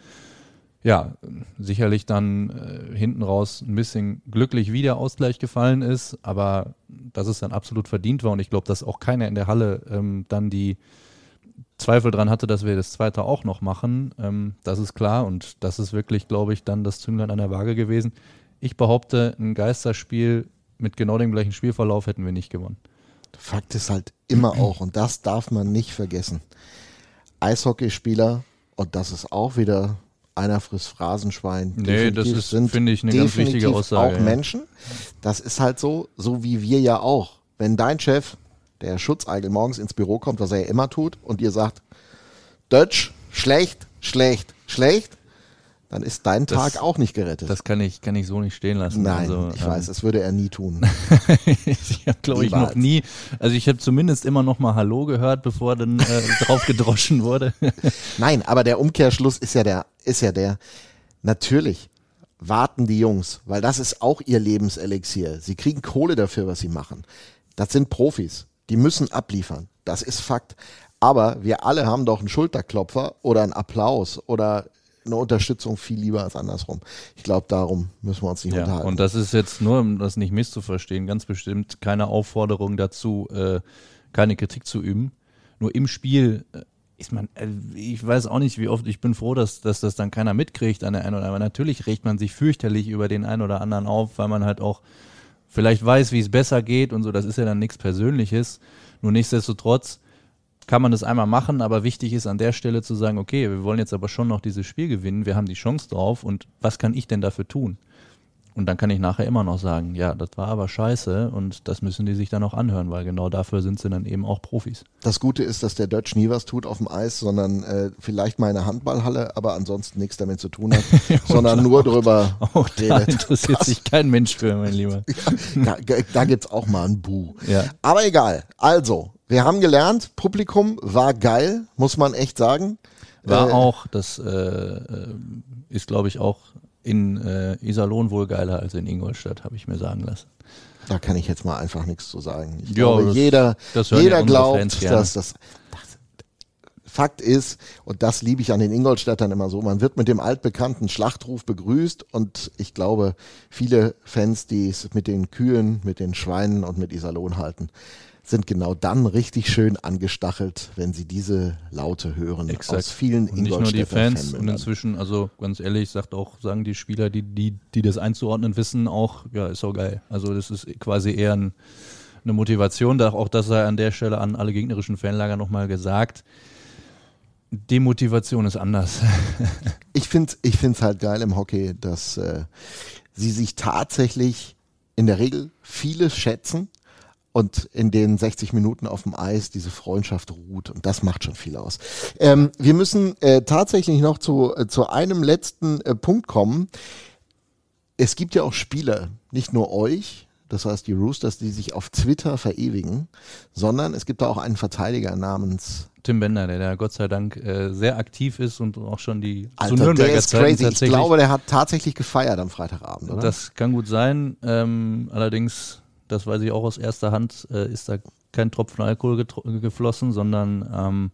ja, sicherlich dann äh, hinten raus ein bisschen glücklich wie der Ausgleich gefallen ist, aber dass es dann absolut verdient war und ich glaube, dass auch keiner in der Halle ähm, dann die Zweifel dran hatte, dass wir das zweite auch noch machen. Ähm, das ist klar und das ist wirklich, glaube ich, dann das Zünglein an der Waage gewesen. Ich behaupte, ein Geisterspiel mit genau dem gleichen Spielverlauf hätten wir nicht gewonnen. Fakt ist halt immer auch, und das darf man nicht vergessen, Eishockeyspieler, und das ist auch wieder einer frisst Phrasenschwein. Nee, das ist, finde ich, eine ganz wichtige Aussage. Auch. Menschen. Das ist halt so, so wie wir ja auch. Wenn dein Chef, der Schutzeigel, morgens ins Büro kommt, was er ja immer tut, und ihr sagt, Deutsch, schlecht, schlecht, schlecht, dann ist dein Tag das, auch nicht gerettet. Das kann ich, kann ich so nicht stehen lassen. Nein, also, ich ähm, weiß, das würde er nie tun. ich habe, glaube ich, noch nie, also ich habe zumindest immer noch mal Hallo gehört, bevor dann äh, drauf gedroschen wurde. Nein, aber der Umkehrschluss ist ja der, ist ja der, natürlich warten die Jungs, weil das ist auch ihr Lebenselixier. Sie kriegen Kohle dafür, was sie machen. Das sind Profis. Die müssen abliefern. Das ist Fakt. Aber wir alle haben doch einen Schulterklopfer oder einen Applaus oder eine Unterstützung viel lieber als andersrum. Ich glaube, darum müssen wir uns nicht ja, unterhalten. Und das ist jetzt nur, um das nicht misszuverstehen, ganz bestimmt keine Aufforderung dazu, äh, keine Kritik zu üben. Nur im Spiel äh, ist man, äh, ich weiß auch nicht, wie oft, ich bin froh, dass, dass das dann keiner mitkriegt an der einen oder anderen. Natürlich regt man sich fürchterlich über den einen oder anderen auf, weil man halt auch vielleicht weiß, wie es besser geht und so. Das ist ja dann nichts Persönliches. Nur nichtsdestotrotz, kann man das einmal machen, aber wichtig ist an der Stelle zu sagen, okay, wir wollen jetzt aber schon noch dieses Spiel gewinnen, wir haben die Chance drauf und was kann ich denn dafür tun? Und dann kann ich nachher immer noch sagen, ja, das war aber scheiße und das müssen die sich dann auch anhören, weil genau dafür sind sie dann eben auch Profis. Das Gute ist, dass der Deutsch nie was tut auf dem Eis, sondern äh, vielleicht mal eine Handballhalle, aber ansonsten nichts damit zu tun hat, sondern nur darüber auch redet. Da interessiert das, sich kein Mensch für, mein Lieber. Ja, da da gibt es auch mal ein Bu. Ja. Aber egal. Also, wir haben gelernt, Publikum war geil, muss man echt sagen. War äh, auch, das äh, äh ist glaube ich auch in äh, Iserlohn wohl geiler als in Ingolstadt, habe ich mir sagen lassen. Da kann ich jetzt mal einfach nichts zu sagen. Ich ja, glaube, das, jeder, das jeder glaubt, dass das, das Fakt ist, und das liebe ich an den Ingolstädtern immer so, man wird mit dem altbekannten Schlachtruf begrüßt und ich glaube, viele Fans, die es mit den Kühen, mit den Schweinen und mit Iserlohn halten, sind genau dann richtig schön angestachelt, wenn sie diese Laute hören Exakt. aus vielen und Nicht nur die Fans und inzwischen, also ganz ehrlich, sagt auch, sagen die Spieler, die, die, die das einzuordnen wissen, auch, ja, ist auch geil. Also das ist quasi eher ein, eine Motivation, auch das sei an der Stelle an alle gegnerischen Fanlager nochmal gesagt. Demotivation ist anders. ich finde es halt geil im Hockey, dass äh, sie sich tatsächlich in der Regel vieles schätzen und in den 60 Minuten auf dem Eis diese Freundschaft ruht und das macht schon viel aus. Ähm, wir müssen äh, tatsächlich noch zu, äh, zu einem letzten äh, Punkt kommen. Es gibt ja auch Spieler, nicht nur euch, das heißt die Roosters, die sich auf Twitter verewigen, sondern es gibt da auch einen Verteidiger namens Tim Bender, der, der Gott sei Dank äh, sehr aktiv ist und auch schon die Alter, zu Nürnberger der ist crazy. Ich glaube, der hat tatsächlich gefeiert am Freitagabend, oder? Das kann gut sein. Ähm, allerdings das weiß ich auch aus erster Hand, äh, ist da kein Tropfen Alkohol geflossen, sondern ähm,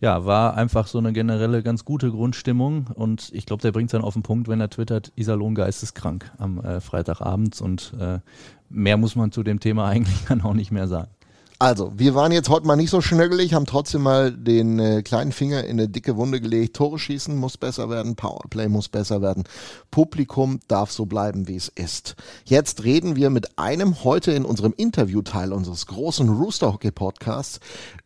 ja, war einfach so eine generelle ganz gute Grundstimmung und ich glaube, der bringt es dann auf den Punkt, wenn er twittert, Iserlohn geisteskrank am äh, Freitagabend und äh, mehr muss man zu dem Thema eigentlich dann auch nicht mehr sagen. Also, wir waren jetzt heute mal nicht so schnöggelig, haben trotzdem mal den äh, kleinen Finger in eine dicke Wunde gelegt. Tore schießen muss besser werden, Powerplay muss besser werden. Publikum darf so bleiben, wie es ist. Jetzt reden wir mit einem heute in unserem Interviewteil unseres großen Rooster Hockey Podcasts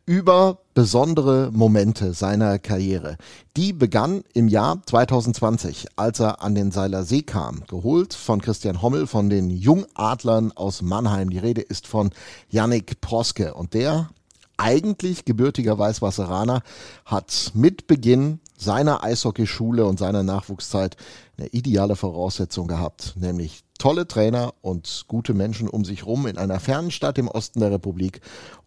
über besondere Momente seiner Karriere. Die begann im Jahr 2020, als er an den Seiler See kam, geholt von Christian Hommel von den Jungadlern aus Mannheim. Die Rede ist von Yannick Proske und der eigentlich gebürtiger Weißwasseraner hat mit Beginn seiner Eishockeyschule und seiner Nachwuchszeit eine ideale Voraussetzung gehabt, nämlich tolle Trainer und gute Menschen um sich rum in einer fernen Stadt im Osten der Republik,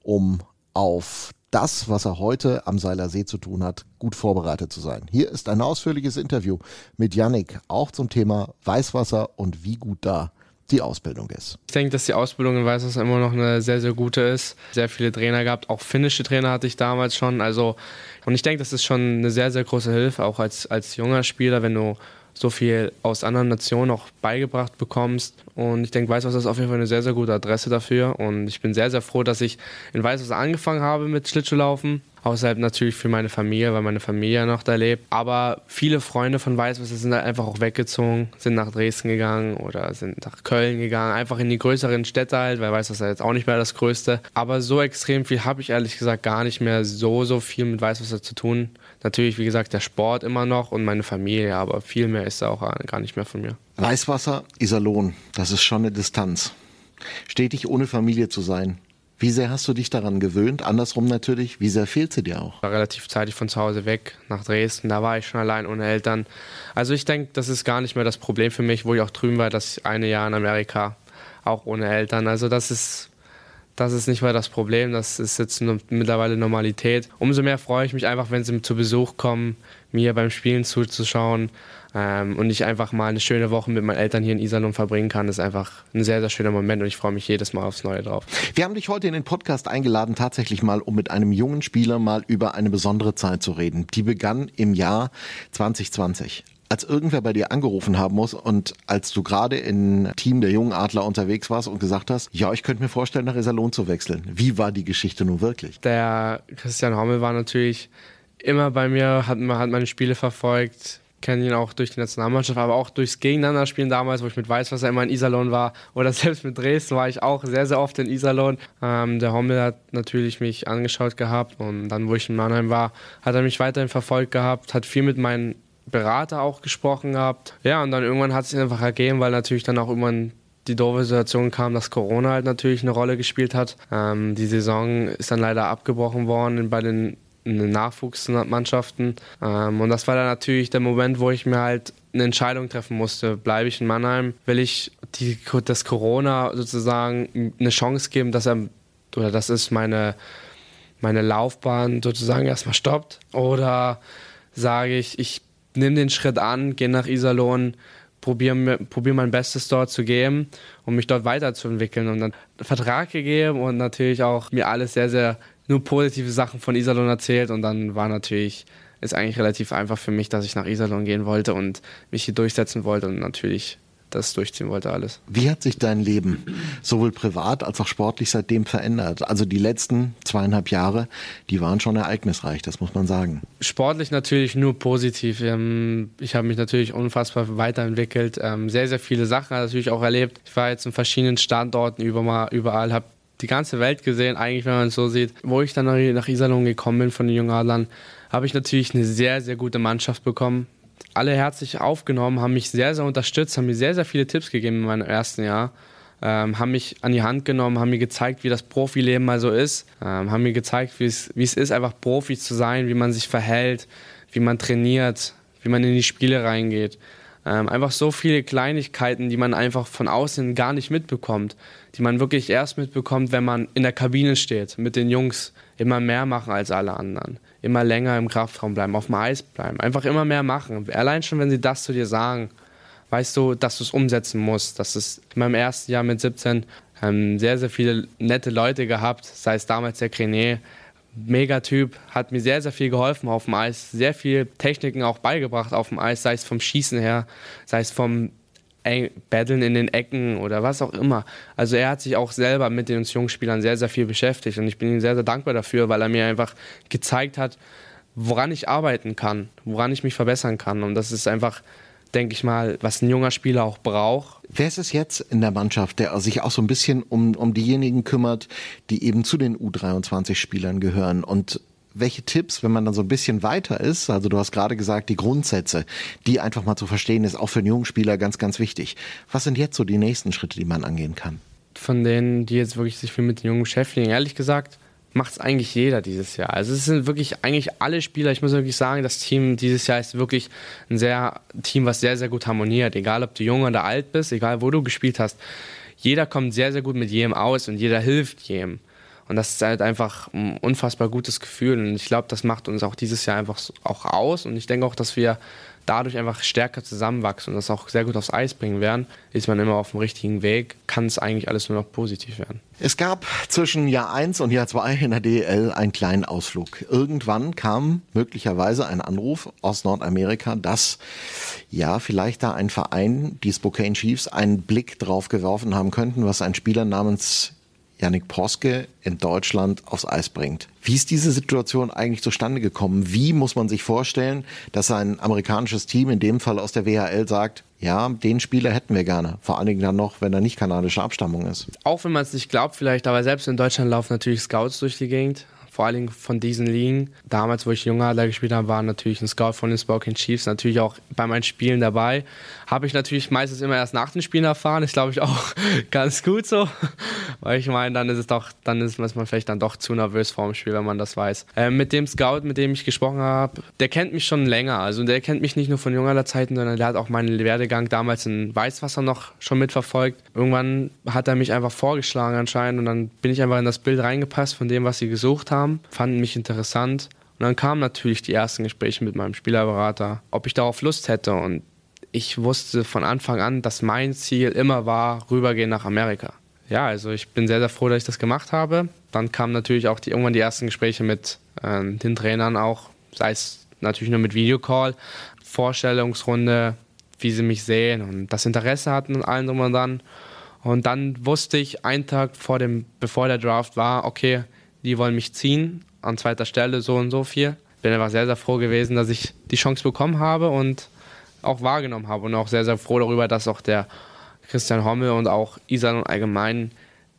um auf das, was er heute am Seiler See zu tun hat, gut vorbereitet zu sein. Hier ist ein ausführliches Interview mit Yannick, auch zum Thema Weißwasser und wie gut da die Ausbildung ist. Ich denke, dass die Ausbildung in Weißwasser immer noch eine sehr, sehr gute ist. Sehr viele Trainer gehabt, auch finnische Trainer hatte ich damals schon. Also, und ich denke, das ist schon eine sehr, sehr große Hilfe, auch als, als junger Spieler, wenn du so viel aus anderen Nationen auch beigebracht bekommst. Und ich denke, Weißwasser ist auf jeden Fall eine sehr, sehr gute Adresse dafür. Und ich bin sehr, sehr froh, dass ich in Weißwasser angefangen habe mit Schlittschuhlaufen. Außerhalb natürlich für meine Familie, weil meine Familie noch da lebt. Aber viele Freunde von Weißwasser sind halt einfach auch weggezogen, sind nach Dresden gegangen oder sind nach Köln gegangen. Einfach in die größeren Städte halt, weil Weißwasser jetzt auch nicht mehr das Größte. Aber so extrem viel habe ich ehrlich gesagt gar nicht mehr so, so viel mit Weißwasser zu tun. Natürlich, wie gesagt, der Sport immer noch und meine Familie, aber viel mehr ist da auch gar nicht mehr von mir. Weißwasser, Iserlohn, das ist schon eine Distanz. Stetig ohne Familie zu sein, wie sehr hast du dich daran gewöhnt? Andersrum natürlich, wie sehr fehlt sie dir auch? Ich war relativ zeitig von zu Hause weg nach Dresden, da war ich schon allein ohne Eltern. Also ich denke, das ist gar nicht mehr das Problem für mich, wo ich auch drüben war, das eine Jahr in Amerika, auch ohne Eltern. Also das ist, das ist nicht mehr das Problem, das ist jetzt mittlerweile Normalität. Umso mehr freue ich mich einfach, wenn sie zu Besuch kommen, mir beim Spielen zuzuschauen ähm, und ich einfach mal eine schöne Woche mit meinen Eltern hier in Iserlohn verbringen kann, ist einfach ein sehr, sehr schöner Moment und ich freue mich jedes Mal aufs Neue drauf. Wir haben dich heute in den Podcast eingeladen, tatsächlich mal, um mit einem jungen Spieler mal über eine besondere Zeit zu reden. Die begann im Jahr 2020 als irgendwer bei dir angerufen haben muss und als du gerade im Team der jungen Adler unterwegs warst und gesagt hast, ja, ich könnte mir vorstellen, nach Iserlohn zu wechseln. Wie war die Geschichte nun wirklich? Der Christian Hommel war natürlich immer bei mir, hat, hat meine Spiele verfolgt, kenne ihn auch durch die Nationalmannschaft, aber auch durchs Gegeneinanderspielen damals, wo ich mit Weißwasser immer in Iserlohn war oder selbst mit Dresden war ich auch sehr, sehr oft in Iserlohn. Ähm, der Hommel hat natürlich mich angeschaut gehabt und dann, wo ich in Mannheim war, hat er mich weiterhin verfolgt gehabt, hat viel mit meinen Berater auch gesprochen gehabt. Ja, und dann irgendwann hat es sich einfach ergeben, weil natürlich dann auch irgendwann die doofe Situation kam, dass Corona halt natürlich eine Rolle gespielt hat. Ähm, die Saison ist dann leider abgebrochen worden bei den Nachwuchsmannschaften. Ähm, und das war dann natürlich der Moment, wo ich mir halt eine Entscheidung treffen musste. Bleibe ich in Mannheim? Will ich die, das Corona sozusagen eine Chance geben, dass er, oder dass es meine, meine Laufbahn sozusagen erstmal stoppt? Oder sage ich, ich nehme den Schritt an, gehe nach Iserlohn, probiere probier mein Bestes dort zu geben, um mich dort weiterzuentwickeln. Und dann Vertrag gegeben und natürlich auch mir alles sehr, sehr nur positive Sachen von Iserlohn erzählt. Und dann war natürlich, ist eigentlich relativ einfach für mich, dass ich nach Iserlohn gehen wollte und mich hier durchsetzen wollte und natürlich das durchziehen wollte alles. Wie hat sich dein Leben sowohl privat als auch sportlich seitdem verändert? Also die letzten zweieinhalb Jahre, die waren schon ereignisreich, das muss man sagen. Sportlich natürlich nur positiv. Ähm, ich habe mich natürlich unfassbar weiterentwickelt, ähm, sehr, sehr viele Sachen natürlich auch erlebt. Ich war jetzt in verschiedenen Standorten überall, habe die ganze Welt gesehen, eigentlich, wenn man es so sieht. Wo ich dann nach Iserlohn gekommen bin von den jungen Adlern, habe ich natürlich eine sehr, sehr gute Mannschaft bekommen. Alle herzlich aufgenommen, haben mich sehr, sehr unterstützt, haben mir sehr, sehr viele Tipps gegeben in meinem ersten Jahr. Ähm, haben mich an die Hand genommen, haben mir gezeigt, wie das Profileben mal so ist, ähm, haben mir gezeigt, wie es ist, einfach Profi zu sein, wie man sich verhält, wie man trainiert, wie man in die Spiele reingeht. Ähm, einfach so viele Kleinigkeiten, die man einfach von außen gar nicht mitbekommt, die man wirklich erst mitbekommt, wenn man in der Kabine steht, mit den Jungs immer mehr machen als alle anderen, immer länger im Kraftraum bleiben, auf dem Eis bleiben, einfach immer mehr machen. Allein schon, wenn sie das zu dir sagen, weißt du, dass du es umsetzen musst. Das ist in meinem ersten Jahr mit 17 ähm, sehr, sehr viele nette Leute gehabt, sei es damals der Crenet, Megatyp, hat mir sehr, sehr viel geholfen auf dem Eis, sehr viel Techniken auch beigebracht auf dem Eis, sei es vom Schießen her, sei es vom Battlen in den Ecken oder was auch immer. Also er hat sich auch selber mit den Jungspielern sehr, sehr viel beschäftigt und ich bin ihm sehr, sehr dankbar dafür, weil er mir einfach gezeigt hat, woran ich arbeiten kann, woran ich mich verbessern kann und das ist einfach denke ich mal, was ein junger Spieler auch braucht. Wer ist es jetzt in der Mannschaft, der sich auch so ein bisschen um, um diejenigen kümmert, die eben zu den U23-Spielern gehören und welche Tipps, wenn man dann so ein bisschen weiter ist, also du hast gerade gesagt, die Grundsätze, die einfach mal zu verstehen, ist auch für einen jungen Spieler ganz, ganz wichtig. Was sind jetzt so die nächsten Schritte, die man angehen kann? Von denen, die jetzt wirklich sich viel mit den Jungen beschäftigen, ehrlich gesagt, macht es eigentlich jeder dieses Jahr. Also es sind wirklich eigentlich alle Spieler, ich muss wirklich sagen, das Team dieses Jahr ist wirklich ein sehr Team, was sehr, sehr gut harmoniert. Egal, ob du jung oder alt bist, egal, wo du gespielt hast. Jeder kommt sehr, sehr gut mit jedem aus und jeder hilft jedem. Und das ist halt einfach ein unfassbar gutes Gefühl. Und ich glaube, das macht uns auch dieses Jahr einfach auch aus. Und ich denke auch, dass wir dadurch einfach stärker zusammenwachsen und das auch sehr gut aufs Eis bringen werden, ist man immer auf dem richtigen Weg, kann es eigentlich alles nur noch positiv werden. Es gab zwischen Jahr 1 und Jahr 2 in der DEL einen kleinen Ausflug. Irgendwann kam möglicherweise ein Anruf aus Nordamerika, dass ja vielleicht da ein Verein, die Spokane Chiefs, einen Blick drauf geworfen haben könnten, was ein Spieler namens Yannick Poske in Deutschland aufs Eis bringt. Wie ist diese Situation eigentlich zustande gekommen? Wie muss man sich vorstellen, dass ein amerikanisches Team, in dem Fall aus der WHL, sagt, ja, den Spieler hätten wir gerne. Vor allen Dingen dann noch, wenn er nicht kanadischer Abstammung ist. Auch wenn man es nicht glaubt vielleicht, aber selbst in Deutschland laufen natürlich Scouts durch die Gegend vor allen Dingen von diesen Ligen. Damals, wo ich junger Adler gespielt habe, war natürlich ein Scout von den Spokane Chiefs natürlich auch bei meinen Spielen dabei. Habe ich natürlich meistens immer erst nach den Spielen erfahren. Ist, glaube ich, auch ganz gut so. Weil ich meine, dann ist es doch, dann ist man vielleicht dann doch zu nervös vor dem Spiel, wenn man das weiß. Äh, mit dem Scout, mit dem ich gesprochen habe, der kennt mich schon länger. Also der kennt mich nicht nur von junger Zeiten, sondern der hat auch meinen Werdegang damals in Weißwasser noch schon mitverfolgt. Irgendwann hat er mich einfach vorgeschlagen anscheinend und dann bin ich einfach in das Bild reingepasst von dem, was sie gesucht haben haben, fanden mich interessant. Und dann kamen natürlich die ersten Gespräche mit meinem Spielerberater, ob ich darauf Lust hätte. Und ich wusste von Anfang an, dass mein Ziel immer war, rübergehen nach Amerika. Ja, also ich bin sehr, sehr froh, dass ich das gemacht habe. Dann kamen natürlich auch die, irgendwann die ersten Gespräche mit äh, den Trainern auch, sei es natürlich nur mit Videocall, Vorstellungsrunde, wie sie mich sehen und das Interesse hatten und allen drum und dran. Und dann wusste ich einen Tag vor dem, bevor der Draft war, okay, die wollen mich ziehen, an zweiter Stelle so und so viel. Bin einfach sehr, sehr froh gewesen, dass ich die Chance bekommen habe und auch wahrgenommen habe und auch sehr, sehr froh darüber, dass auch der Christian Hommel und auch Isan und allgemein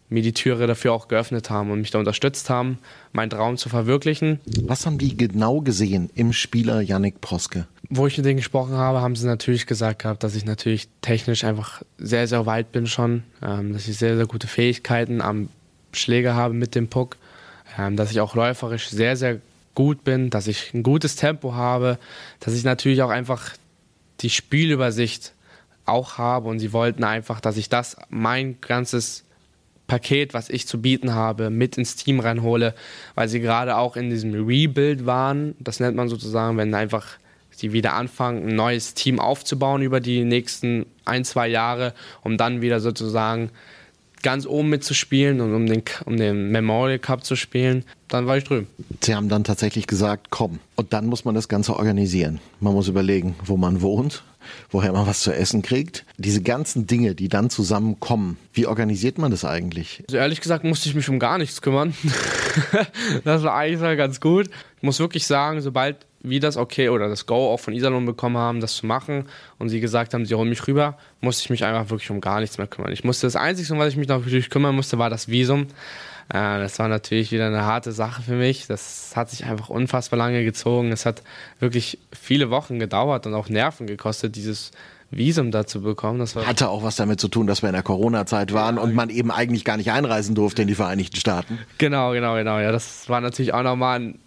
mir die Türe dafür auch geöffnet haben und mich da unterstützt haben, meinen Traum zu verwirklichen. Was haben die genau gesehen im Spieler Yannick Proske? Wo ich mit denen gesprochen habe, haben sie natürlich gesagt gehabt, dass ich natürlich technisch einfach sehr, sehr weit bin schon, ähm, dass ich sehr, sehr gute Fähigkeiten am Schläger habe mit dem Puck ähm, dass ich auch läuferisch sehr, sehr gut bin, dass ich ein gutes Tempo habe, dass ich natürlich auch einfach die Spielübersicht auch habe und sie wollten einfach, dass ich das, mein ganzes Paket, was ich zu bieten habe, mit ins Team reinhole, weil sie gerade auch in diesem Rebuild waren. Das nennt man sozusagen, wenn einfach sie wieder anfangen, ein neues Team aufzubauen über die nächsten ein, zwei Jahre, um dann wieder sozusagen ganz oben mitzuspielen und um den, um den Memorial Cup zu spielen, dann war ich drüben. Sie haben dann tatsächlich gesagt, komm. Und dann muss man das Ganze organisieren. Man muss überlegen, wo man wohnt, woher man was zu essen kriegt. Diese ganzen Dinge, die dann zusammenkommen, wie organisiert man das eigentlich? Also ehrlich gesagt musste ich mich um gar nichts kümmern. das war eigentlich ganz gut. Ich muss wirklich sagen, sobald wie das okay oder das Go auch von Iserlohn bekommen haben, das zu machen und sie gesagt haben, sie holen mich rüber, musste ich mich einfach wirklich um gar nichts mehr kümmern. Ich musste das Einzige, um was ich mich natürlich kümmern musste, war das Visum. Äh, das war natürlich wieder eine harte Sache für mich. Das hat sich einfach unfassbar lange gezogen. Es hat wirklich viele Wochen gedauert und auch Nerven gekostet, dieses Visum dazu bekommen. Das Hatte auch was damit zu tun, dass wir in der Corona-Zeit waren ja, und man eben eigentlich gar nicht einreisen durfte in die Vereinigten Staaten. Genau, genau, genau. Ja, das war natürlich auch nochmal ein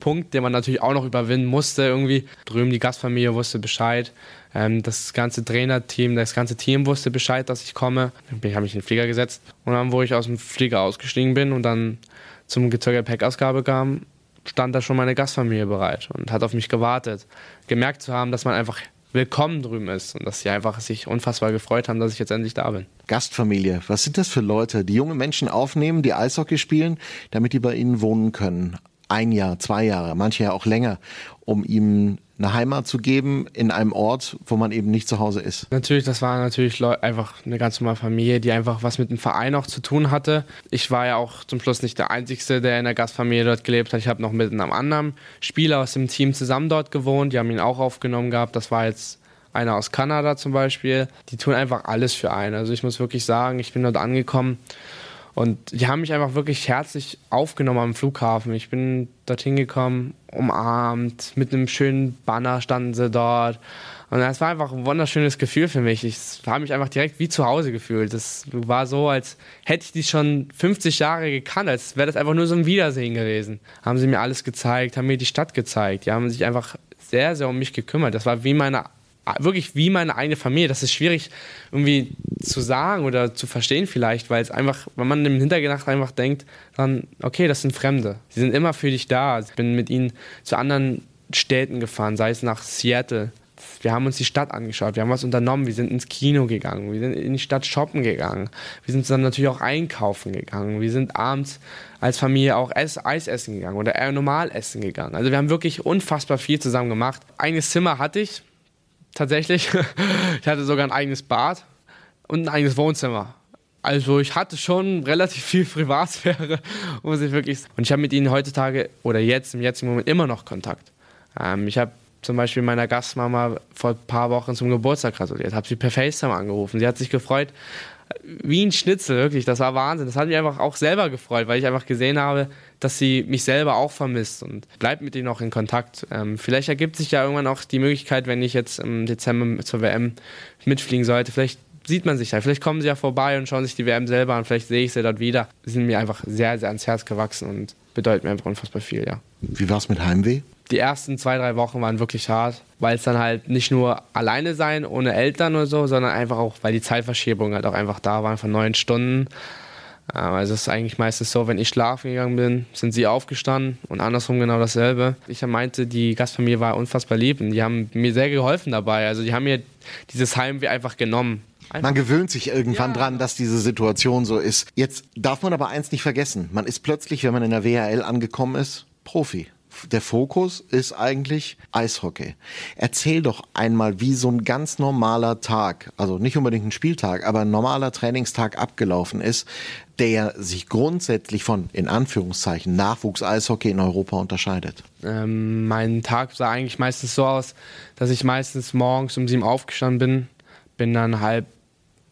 Punkt, den man natürlich auch noch überwinden musste irgendwie. Drüben die Gastfamilie wusste Bescheid. Ähm, das ganze Trainerteam, das ganze Team wusste Bescheid, dass ich komme. Ich habe mich in den Flieger gesetzt und dann, wo ich aus dem Flieger ausgestiegen bin und dann zum Gepäckausgabe kam, stand da schon meine Gastfamilie bereit und hat auf mich gewartet. Gemerkt zu haben, dass man einfach willkommen drüben ist und dass sie einfach sich unfassbar gefreut haben, dass ich jetzt endlich da bin. Gastfamilie, was sind das für Leute, die junge Menschen aufnehmen, die Eishockey spielen, damit die bei ihnen wohnen können? Ein Jahr, zwei Jahre, manche ja auch länger, um ihm eine Heimat zu geben in einem Ort, wo man eben nicht zu Hause ist. Natürlich, das war natürlich einfach eine ganz normale Familie, die einfach was mit dem Verein auch zu tun hatte. Ich war ja auch zum Schluss nicht der Einzige, der in der Gastfamilie dort gelebt hat. Ich habe noch mit einem anderen Spieler aus dem Team zusammen dort gewohnt. Die haben ihn auch aufgenommen gehabt. Das war jetzt einer aus Kanada zum Beispiel. Die tun einfach alles für einen. Also ich muss wirklich sagen, ich bin dort angekommen und die haben mich einfach wirklich herzlich aufgenommen am Flughafen. Ich bin dorthin gekommen, umarmt, mit einem schönen Banner standen sie dort. Und das war einfach ein wunderschönes Gefühl für mich. Ich habe mich einfach direkt wie zu Hause gefühlt. Das war so, als hätte ich die schon 50 Jahre gekannt, als wäre das einfach nur so ein Wiedersehen gewesen. Haben sie mir alles gezeigt, haben mir die Stadt gezeigt. Die haben sich einfach sehr, sehr um mich gekümmert. Das war wie meine wirklich wie meine eigene Familie. Das ist schwierig irgendwie zu sagen oder zu verstehen vielleicht, weil es einfach, wenn man im Hintergedacht einfach denkt, dann, okay, das sind Fremde. Sie sind immer für dich da. Ich bin mit ihnen zu anderen Städten gefahren, sei es nach Seattle. wir haben uns die Stadt angeschaut, wir haben was unternommen, wir sind ins Kino gegangen, wir sind in die Stadt shoppen gegangen, wir sind dann natürlich auch einkaufen gegangen, wir sind abends als Familie auch Eis essen gegangen oder eher normal essen gegangen. Also wir haben wirklich unfassbar viel zusammen gemacht. Eigenes Zimmer hatte ich, tatsächlich. ich hatte sogar ein eigenes Bad und ein eigenes Wohnzimmer. Also ich hatte schon relativ viel Privatsphäre, muss ich wirklich sagen. Und ich habe mit ihnen heutzutage oder jetzt im jetzigen Moment immer noch Kontakt. Ähm, ich habe zum Beispiel meiner Gastmama vor ein paar Wochen zum Geburtstag gratuliert, habe sie per FaceTime angerufen. Sie hat sich gefreut, wie ein Schnitzel, wirklich. Das war Wahnsinn. Das hat mich einfach auch selber gefreut, weil ich einfach gesehen habe, dass sie mich selber auch vermisst und bleibt mit ihnen auch in Kontakt. Ähm, vielleicht ergibt sich ja irgendwann auch die Möglichkeit, wenn ich jetzt im Dezember zur WM mitfliegen sollte, vielleicht sieht man sich da. Vielleicht kommen sie ja vorbei und schauen sich die WM selber an. Vielleicht sehe ich sie dort wieder. Sie sind mir einfach sehr, sehr ans Herz gewachsen und bedeuten mir einfach unfassbar viel, ja. Wie war es mit Heimweh? Die ersten zwei, drei Wochen waren wirklich hart, weil es dann halt nicht nur alleine sein, ohne Eltern oder so, sondern einfach auch, weil die Zeitverschiebungen halt auch einfach da waren von neun Stunden. Ähm, also es ist eigentlich meistens so, wenn ich schlafen gegangen bin, sind sie aufgestanden und andersrum genau dasselbe. Ich meinte, die Gastfamilie war unfassbar lieb und die haben mir sehr geholfen dabei. Also die haben mir dieses Heimweh einfach genommen. Einfach. Man gewöhnt sich irgendwann ja. dran, dass diese Situation so ist. Jetzt darf man aber eins nicht vergessen. Man ist plötzlich, wenn man in der WHL angekommen ist, Profi der Fokus ist eigentlich Eishockey. Erzähl doch einmal, wie so ein ganz normaler Tag, also nicht unbedingt ein Spieltag, aber ein normaler Trainingstag abgelaufen ist, der sich grundsätzlich von, in Anführungszeichen, Nachwuchs-Eishockey in Europa unterscheidet. Ähm, mein Tag sah eigentlich meistens so aus, dass ich meistens morgens um sieben aufgestanden bin, bin dann halb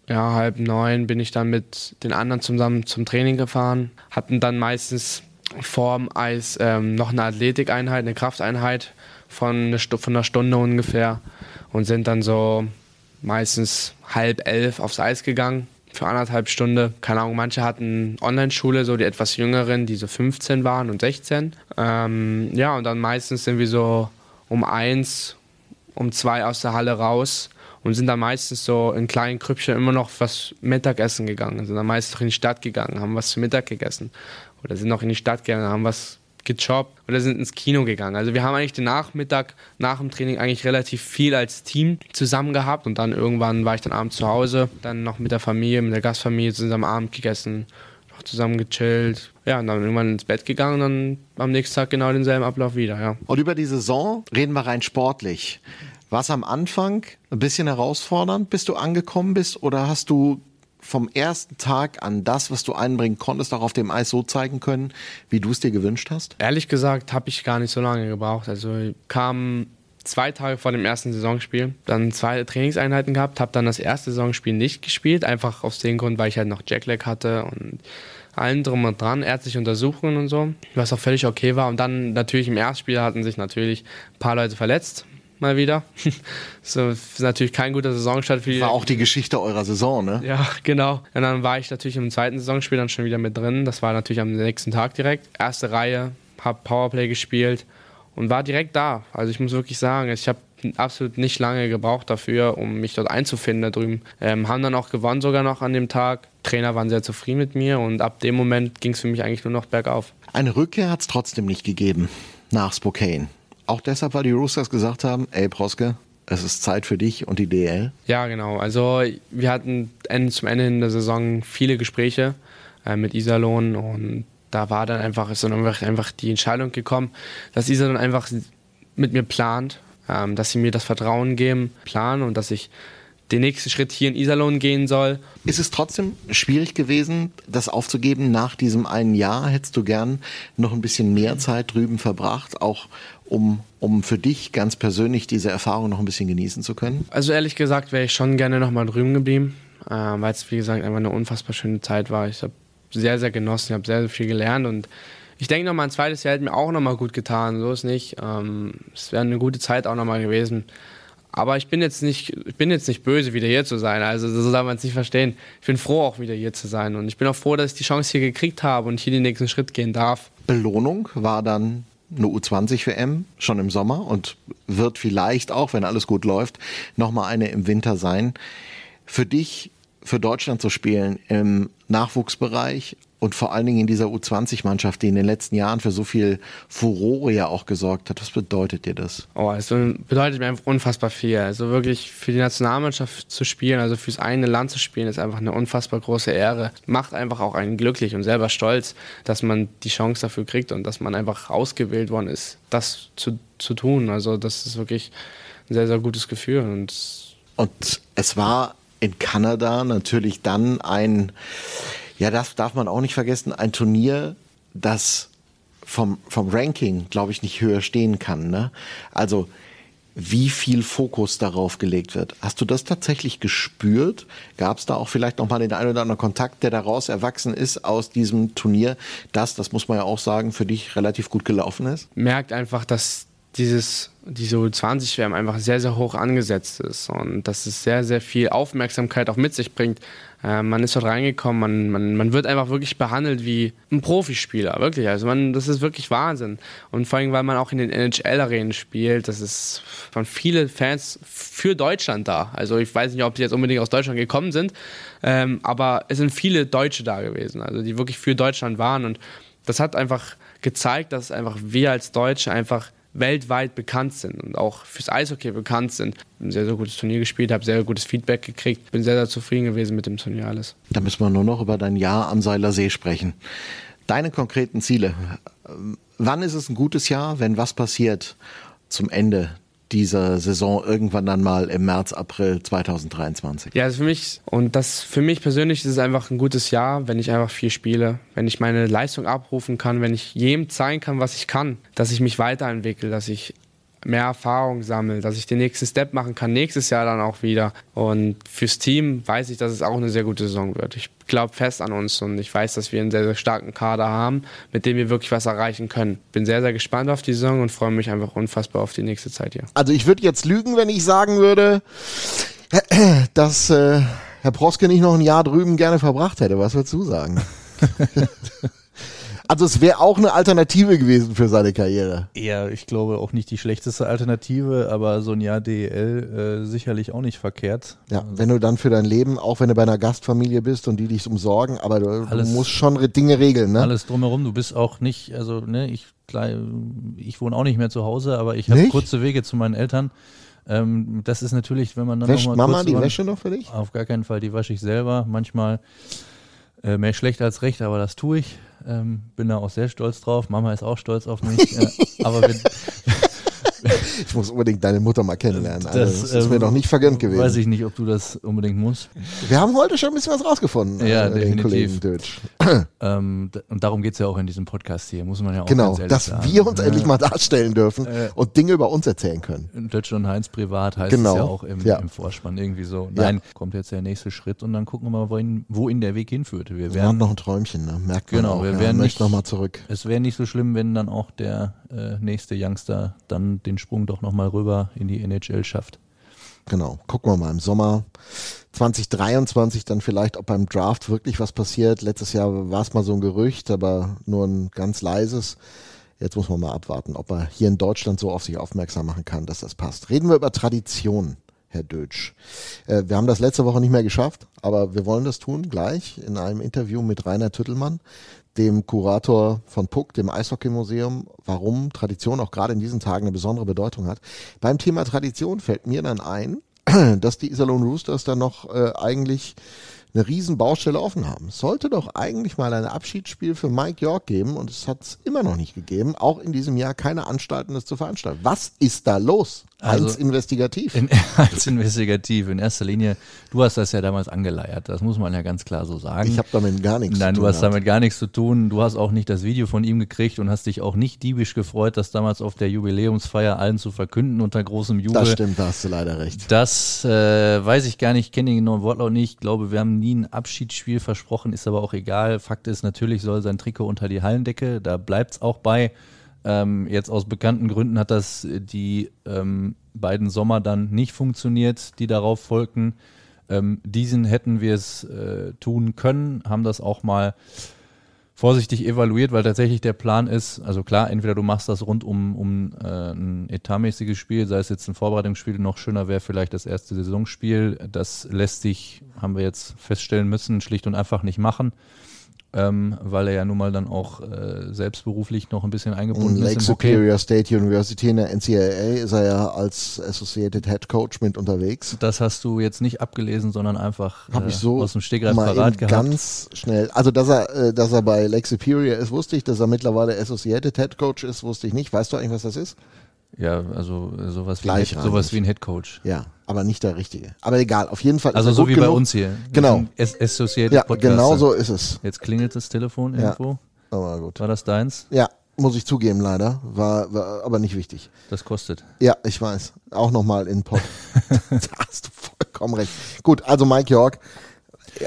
ja, halb neun bin ich dann mit den anderen zusammen zum Training gefahren, hatten dann meistens vorm Eis ähm, noch eine Athletikeinheit, eine Krafteinheit von, eine von einer Stunde ungefähr und sind dann so meistens halb elf aufs Eis gegangen für anderthalb Stunden. Keine Ahnung, manche hatten Online-Schule, so die etwas jüngeren, die so 15 waren und 16. Ähm, ja, und dann meistens sind wir so um eins, um zwei aus der Halle raus und sind dann meistens so in kleinen Krüppchen immer noch was Mittagessen gegangen, sind dann meistens in die Stadt gegangen, haben was zu Mittag gegessen oder sind noch in die Stadt gegangen, haben was gejobbt oder sind ins Kino gegangen. Also wir haben eigentlich den Nachmittag nach dem Training eigentlich relativ viel als Team zusammen gehabt und dann irgendwann war ich dann abends zu Hause, dann noch mit der Familie, mit der Gastfamilie zusammen Abend gegessen, noch zusammen gechillt. Ja, und dann irgendwann ins Bett gegangen und dann am nächsten Tag genau denselben Ablauf wieder, ja. Und über die Saison reden wir rein sportlich. War es am Anfang ein bisschen herausfordernd, bis du angekommen bist oder hast du vom ersten Tag an das, was du einbringen konntest, auch auf dem Eis so zeigen können, wie du es dir gewünscht hast? Ehrlich gesagt habe ich gar nicht so lange gebraucht. Also kam zwei Tage vor dem ersten Saisonspiel, dann zwei Trainingseinheiten gehabt, habe dann das erste Saisonspiel nicht gespielt, einfach aus dem Grund, weil ich halt noch Jacklag hatte und allen drum und dran, ärztliche Untersuchungen und so, was auch völlig okay war. Und dann natürlich im Erstspiel hatten sich natürlich ein paar Leute verletzt, mal wieder. so ist natürlich kein guter Saisonstart für die. War auch die Geschichte eurer Saison, ne? Ja, genau. Und dann war ich natürlich im zweiten Saisonspiel dann schon wieder mit drin. Das war natürlich am nächsten Tag direkt. Erste Reihe, hab Powerplay gespielt und war direkt da. Also ich muss wirklich sagen, ich habe absolut nicht lange gebraucht dafür, um mich dort einzufinden da drüben. Ähm, haben dann auch gewonnen sogar noch an dem Tag. Trainer waren sehr zufrieden mit mir und ab dem Moment ging es für mich eigentlich nur noch bergauf. Eine Rückkehr hat es trotzdem nicht gegeben nach Spokane. Auch deshalb, weil die Roosters gesagt haben, ey Proske, es ist Zeit für dich und die DL? Ja, genau. Also wir hatten zum Ende in der Saison viele Gespräche äh, mit Iserlohn und da war dann einfach, ist dann einfach die Entscheidung gekommen, dass Iserlohn einfach mit mir plant, ähm, dass sie mir das Vertrauen geben, planen und dass ich den nächsten Schritt hier in Iserlohn gehen soll. Ist es trotzdem schwierig gewesen, das aufzugeben nach diesem einen Jahr? Hättest du gern noch ein bisschen mehr Zeit drüben verbracht, auch um, um für dich ganz persönlich diese Erfahrung noch ein bisschen genießen zu können? Also ehrlich gesagt wäre ich schon gerne noch mal drüben geblieben, äh, weil es wie gesagt einfach eine unfassbar schöne Zeit war. Ich habe sehr, sehr genossen, ich habe sehr, sehr viel gelernt und ich denke noch mal ein zweites Jahr hätte mir auch noch mal gut getan, so ist nicht. Ähm, es wäre eine gute Zeit auch noch mal gewesen. Aber ich bin jetzt nicht, ich bin jetzt nicht böse, wieder hier zu sein. Also so soll man es nicht verstehen. Ich bin froh, auch wieder hier zu sein. Und ich bin auch froh, dass ich die Chance hier gekriegt habe und hier den nächsten Schritt gehen darf. Belohnung war dann eine U20-WM schon im Sommer und wird vielleicht auch, wenn alles gut läuft, nochmal eine im Winter sein. Für dich für Deutschland zu spielen im Nachwuchsbereich und vor allen Dingen in dieser U20-Mannschaft, die in den letzten Jahren für so viel Furore ja auch gesorgt hat. Was bedeutet dir das? Oh, es bedeutet mir einfach unfassbar viel. Also wirklich für die Nationalmannschaft zu spielen, also fürs eigene Land zu spielen, ist einfach eine unfassbar große Ehre. Macht einfach auch einen glücklich und selber stolz, dass man die Chance dafür kriegt und dass man einfach ausgewählt worden ist, das zu, zu tun. Also das ist wirklich ein sehr, sehr gutes Gefühl. Und, und es war in Kanada natürlich dann ein ja, das darf man auch nicht vergessen. Ein Turnier, das vom, vom Ranking, glaube ich, nicht höher stehen kann. Ne? Also wie viel Fokus darauf gelegt wird. Hast du das tatsächlich gespürt? Gab es da auch vielleicht noch mal den einen oder anderen Kontakt, der daraus erwachsen ist aus diesem Turnier, das, das muss man ja auch sagen, für dich relativ gut gelaufen ist? Merkt einfach, dass dieses, diese U20-WM einfach sehr, sehr hoch angesetzt ist und dass es sehr, sehr viel Aufmerksamkeit auch mit sich bringt. Äh, man ist dort reingekommen, man, man, man wird einfach wirklich behandelt wie ein Profispieler, wirklich. Also man, das ist wirklich Wahnsinn. Und vor allem, weil man auch in den NHL-Arenen spielt, das ist von vielen Fans für Deutschland da. Also ich weiß nicht, ob sie jetzt unbedingt aus Deutschland gekommen sind, ähm, aber es sind viele Deutsche da gewesen, also die wirklich für Deutschland waren. Und das hat einfach gezeigt, dass einfach wir als Deutsche einfach weltweit bekannt sind und auch fürs Eishockey bekannt sind. Ein sehr, sehr gutes Turnier gespielt, habe sehr gutes Feedback gekriegt, bin sehr, sehr zufrieden gewesen mit dem Turnier alles. Da müssen wir nur noch über dein Jahr am Seiler See sprechen. Deine konkreten Ziele. Wann ist es ein gutes Jahr, wenn was passiert zum Ende dieser Saison irgendwann dann mal im März, April 2023? Ja, also für mich und das für mich persönlich ist es einfach ein gutes Jahr, wenn ich einfach viel spiele, wenn ich meine Leistung abrufen kann, wenn ich jedem zeigen kann, was ich kann, dass ich mich weiterentwickle, dass ich mehr Erfahrung sammle, dass ich den nächsten Step machen kann, nächstes Jahr dann auch wieder. Und fürs Team weiß ich, dass es auch eine sehr gute Saison wird. Ich glaube fest an uns und ich weiß, dass wir einen sehr, sehr starken Kader haben, mit dem wir wirklich was erreichen können. Bin sehr, sehr gespannt auf die Saison und freue mich einfach unfassbar auf die nächste Zeit hier. Also ich würde jetzt lügen, wenn ich sagen würde, dass äh, Herr Proske nicht noch ein Jahr drüben gerne verbracht hätte. Was würdest du sagen? Also es wäre auch eine Alternative gewesen für seine Karriere. Ja, ich glaube auch nicht die schlechteste Alternative, aber so ein Jahr DEL äh, sicherlich auch nicht verkehrt. Ja, wenn du dann für dein Leben, auch wenn du bei einer Gastfamilie bist und die dich umsorgen, aber du, alles, du musst schon Dinge regeln, ne? Alles drumherum, du bist auch nicht, also ne, ich, ich wohne auch nicht mehr zu Hause, aber ich habe kurze Wege zu meinen Eltern. Ähm, das ist natürlich, wenn man dann Wäscht Mama die Wäsche noch für dich? Auf gar keinen Fall, die wasche ich selber. Manchmal äh, mehr schlecht als recht, aber das tue ich. Ähm, bin da auch sehr stolz drauf. Mama ist auch stolz auf mich. äh, aber wir, ich muss unbedingt deine Mutter mal kennenlernen. Das, also, das ist ähm, mir noch nicht vergönnt gewesen. Weiß ich nicht, ob du das unbedingt musst. Wir haben heute schon ein bisschen was rausgefunden. Ja, äh, definitiv. ähm, und darum geht es ja auch in diesem Podcast hier, muss man ja auch Genau, dass sagen. wir uns ja. endlich mal darstellen dürfen äh, und Dinge über uns erzählen können. Dutch und Heinz privat heißt genau. es ja auch im, ja. im Vorspann irgendwie so. Nein, ja. kommt jetzt der nächste Schritt und dann gucken wir mal, wohin, wohin der Weg hinführt. Wir, werden, haben noch ein Träumchen, ne? merkt man Genau, auch. wir werden nicht, noch mal zurück. Es wäre nicht so schlimm, wenn dann auch der äh, nächste Youngster dann den Sprung doch nochmal rüber in die NHL schafft. Genau, gucken wir mal im Sommer 2023 dann vielleicht, ob beim Draft wirklich was passiert. Letztes Jahr war es mal so ein Gerücht, aber nur ein ganz leises. Jetzt muss man mal abwarten, ob er hier in Deutschland so auf sich aufmerksam machen kann, dass das passt. Reden wir über Tradition, Herr Dötsch. Äh, wir haben das letzte Woche nicht mehr geschafft, aber wir wollen das tun gleich in einem Interview mit Rainer Tüttelmann dem Kurator von Puck, dem Eishockeymuseum, warum Tradition auch gerade in diesen Tagen eine besondere Bedeutung hat. Beim Thema Tradition fällt mir dann ein, dass die Iserlohn Roosters dann noch äh, eigentlich eine riesen Baustelle offen haben. Es sollte doch eigentlich mal ein Abschiedsspiel für Mike York geben und es hat es immer noch nicht gegeben. Auch in diesem Jahr keine Anstalten, das zu veranstalten. Was ist da los? Also Heinz investigativ. In, Heinz investigativ. In erster Linie, du hast das ja damals angeleiert. Das muss man ja ganz klar so sagen. Ich habe damit gar nichts Nein, zu tun. Nein, du hast damit gar nichts zu tun. Du hast auch nicht das Video von ihm gekriegt und hast dich auch nicht diebisch gefreut, das damals auf der Jubiläumsfeier allen zu verkünden unter großem Jubel. Das stimmt, da hast du leider recht. Das äh, weiß ich gar nicht, kenne den genauen Wortlaut nicht. Ich glaube, wir haben nie ein Abschiedsspiel versprochen, ist aber auch egal. Fakt ist, natürlich soll sein Trikot unter die Hallendecke. Da bleibt es auch bei. Ähm, jetzt aus bekannten Gründen hat das die ähm, beiden Sommer dann nicht funktioniert, die darauf folgten. Ähm, diesen hätten wir es äh, tun können, haben das auch mal vorsichtig evaluiert, weil tatsächlich der Plan ist, also klar, entweder du machst das rund um, um äh, ein etatmäßiges Spiel, sei es jetzt ein Vorbereitungsspiel, noch schöner wäre vielleicht das erste Saisonspiel. Das lässt sich, haben wir jetzt feststellen müssen, schlicht und einfach nicht machen ähm, weil er ja nun mal dann auch äh, selbstberuflich noch ein bisschen eingebunden in ist. Lake Superior State University in der NCAA ist er ja als Associated Head Coach mit unterwegs. Das hast du jetzt nicht abgelesen, sondern einfach Hab ich äh, so aus dem Stegreif mal parat gehabt. ganz schnell. Also, dass er, äh, dass er bei Lake Superior ist, wusste ich. Dass er mittlerweile Associated Head Coach ist, wusste ich nicht. Weißt du eigentlich, was das ist? Ja, also äh, sowas wie, ein Gleich Head, rein. sowas wie ein Head Coach. Ja, aber nicht der richtige. Aber egal, auf jeden Fall. Also so wie bei genug. uns hier. Genau. As Associated Ja, Podcaster. genau so ist es. Jetzt klingelt das Telefon Ja. irgendwo. Aber gut. War das deins? Ja, muss ich zugeben, leider. War, war aber nicht wichtig. Das kostet. Ja, ich weiß. Auch nochmal in Pod. da hast du vollkommen recht. Gut, also Mike York.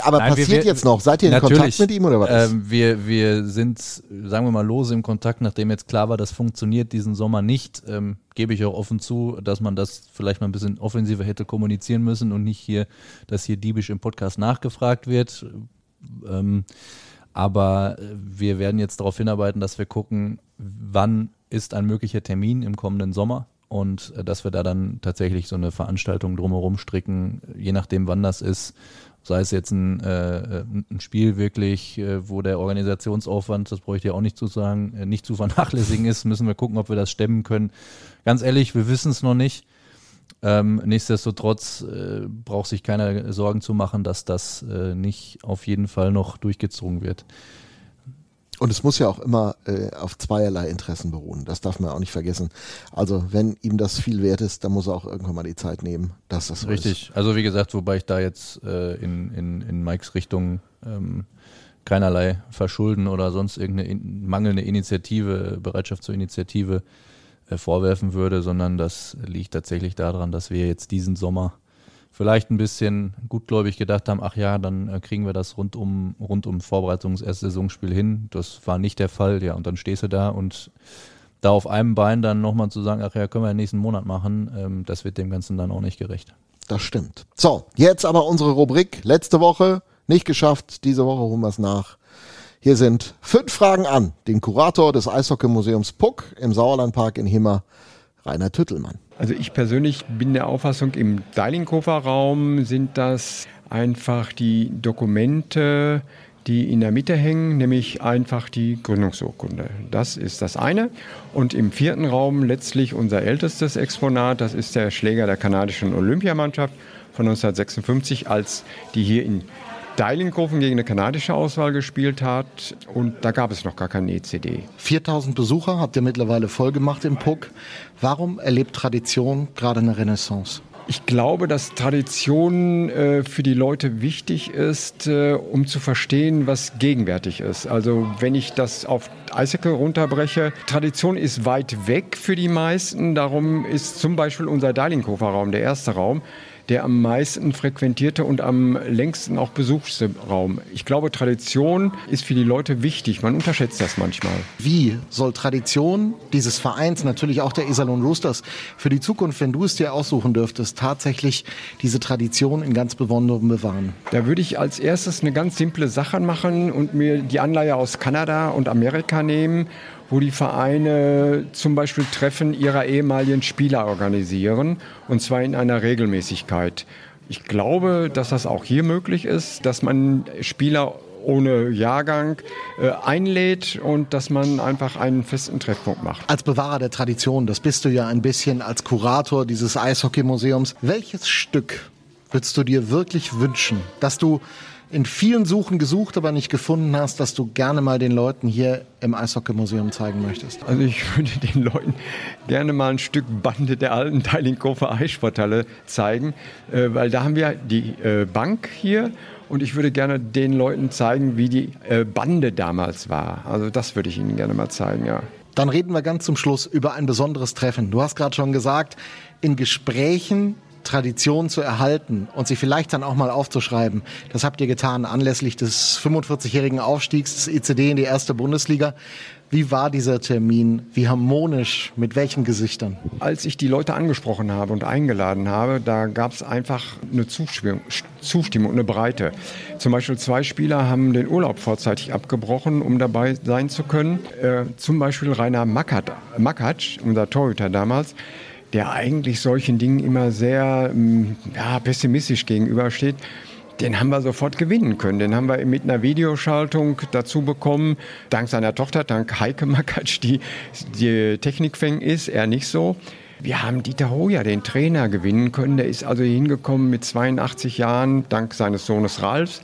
Aber Nein, passiert wir- jetzt noch? Seid ihr in. Kontakt mit ihm oder was? Ähm, wir, wir sind, sagen wir mal, lose im Kontakt, nachdem jetzt klar war, das funktioniert diesen Sommer nicht. Ähm, gebe ich auch offen zu, dass man das vielleicht mal ein bisschen offensiver hätte kommunizieren müssen und nicht hier, dass hier diebisch im Podcast nachgefragt wird. Ähm, aber äh, wir werden jetzt darauf hinarbeiten, dass wir gucken, wann ist ein möglicher Termin im kommenden Sommer und äh, dass wir da dann tatsächlich so eine Veranstaltung drumherum stricken, je nachdem, wann das ist. Sei es jetzt ein, äh, ein Spiel wirklich, äh, wo der Organisationsaufwand, das brauche ich dir auch nicht zu sagen, äh, nicht zu vernachlässigen ist, müssen wir gucken, ob wir das stemmen können. Ganz ehrlich, wir wissen es noch nicht. Ähm, nichtsdestotrotz äh, braucht sich keiner Sorgen zu machen, dass das äh, nicht auf jeden Fall noch durchgezogen wird. Und es muss ja auch immer äh, auf zweierlei Interessen beruhen. Das darf man auch nicht vergessen. Also, wenn ihm das viel wert ist, dann muss er auch irgendwann mal die Zeit nehmen, dass das so ist. Richtig. Also wie gesagt, wobei ich da jetzt äh, in, in, in Mikes Richtung ähm, keinerlei Verschulden oder sonst irgendeine in, mangelnde Initiative, Bereitschaft zur Initiative äh, vorwerfen würde, sondern das liegt tatsächlich daran, dass wir jetzt diesen Sommer vielleicht ein bisschen gutgläubig gedacht haben, ach ja, dann äh, kriegen wir das rund um, rund um Vorbereitungs erste Saisonspiel hin. Das war nicht der Fall, ja, und dann stehst du da und da auf einem Bein dann nochmal zu sagen, ach ja, können wir den nächsten Monat machen, ähm, das wird dem Ganzen dann auch nicht gerecht. Das stimmt. So, jetzt aber unsere Rubrik. Letzte Woche nicht geschafft. Diese Woche holen wir es nach. Hier sind fünf Fragen an den Kurator des Eishockeymuseums Puck im Sauerlandpark in Himmer, Rainer Tüttelmann. Also ich persönlich bin der Auffassung, im Deilinghofer Raum sind das einfach die Dokumente, die in der Mitte hängen, nämlich einfach die Gründungsurkunde. Das ist das eine. Und im vierten Raum letztlich unser ältestes Exponat, das ist der Schläger der kanadischen Olympiamannschaft von 1956, als die hier in Deilinghofen gegen eine kanadische Auswahl gespielt hat. Und da gab es noch gar keine ECD. 4000 Besucher habt ihr mittlerweile voll gemacht im Puck. Warum erlebt Tradition gerade eine Renaissance? Ich glaube, dass Tradition äh, für die Leute wichtig ist, äh, um zu verstehen, was gegenwärtig ist. Also wenn ich das auf Eishockey runterbreche, Tradition ist weit weg für die meisten. Darum ist zum Beispiel unser Deilinghofer Raum der erste Raum, der am meisten frequentierte und am längsten auch besuchte Raum. Ich glaube, Tradition ist für die Leute wichtig. Man unterschätzt das manchmal. Wie soll Tradition dieses Vereins, natürlich auch der Iserlohn Roosters, für die Zukunft, wenn du es dir aussuchen dürftest, tatsächlich diese Tradition in ganz Besonderem bewahren? Da würde ich als erstes eine ganz simple Sache machen und mir die Anleihe aus Kanada und Amerika nehmen, wo die Vereine zum Beispiel Treffen ihrer ehemaligen Spieler organisieren, und zwar in einer Regelmäßigkeit. Ich glaube, dass das auch hier möglich ist, dass man Spieler ohne Jahrgang äh, einlädt und dass man einfach einen festen Treffpunkt macht. Als Bewahrer der Tradition, das bist du ja ein bisschen als Kurator dieses Eishockeymuseums. Welches Stück würdest du dir wirklich wünschen, dass du in vielen Suchen gesucht, aber nicht gefunden hast, dass du gerne mal den Leuten hier im Eishockeymuseum zeigen möchtest? Also ich würde den Leuten gerne mal ein Stück Bande der alten Teilinghofer Eissporthalle zeigen, äh, weil da haben wir die äh, Bank hier und ich würde gerne den Leuten zeigen, wie die äh, Bande damals war. Also das würde ich ihnen gerne mal zeigen, ja. Dann reden wir ganz zum Schluss über ein besonderes Treffen. Du hast gerade schon gesagt, in Gesprächen Tradition zu erhalten und sie vielleicht dann auch mal aufzuschreiben. Das habt ihr getan anlässlich des 45-jährigen Aufstiegs des ECD in die erste Bundesliga. Wie war dieser Termin? Wie harmonisch? Mit welchen Gesichtern? Als ich die Leute angesprochen habe und eingeladen habe, da gab es einfach eine Zustimmung, eine Breite. Zum Beispiel zwei Spieler haben den Urlaub vorzeitig abgebrochen, um dabei sein zu können. Äh, zum Beispiel Rainer Makatsch, unser Torhüter damals, der eigentlich solchen Dingen immer sehr mm, ja, pessimistisch gegenübersteht den haben wir sofort gewinnen können. Den haben wir mit einer Videoschaltung dazu bekommen, dank seiner Tochter, dank Heike Makatsch, die, die Technikfäng ist, er nicht so. Wir haben Dieter Hoja, den Trainer, gewinnen können. Der ist also hingekommen mit 82 Jahren, dank seines Sohnes Ralfs.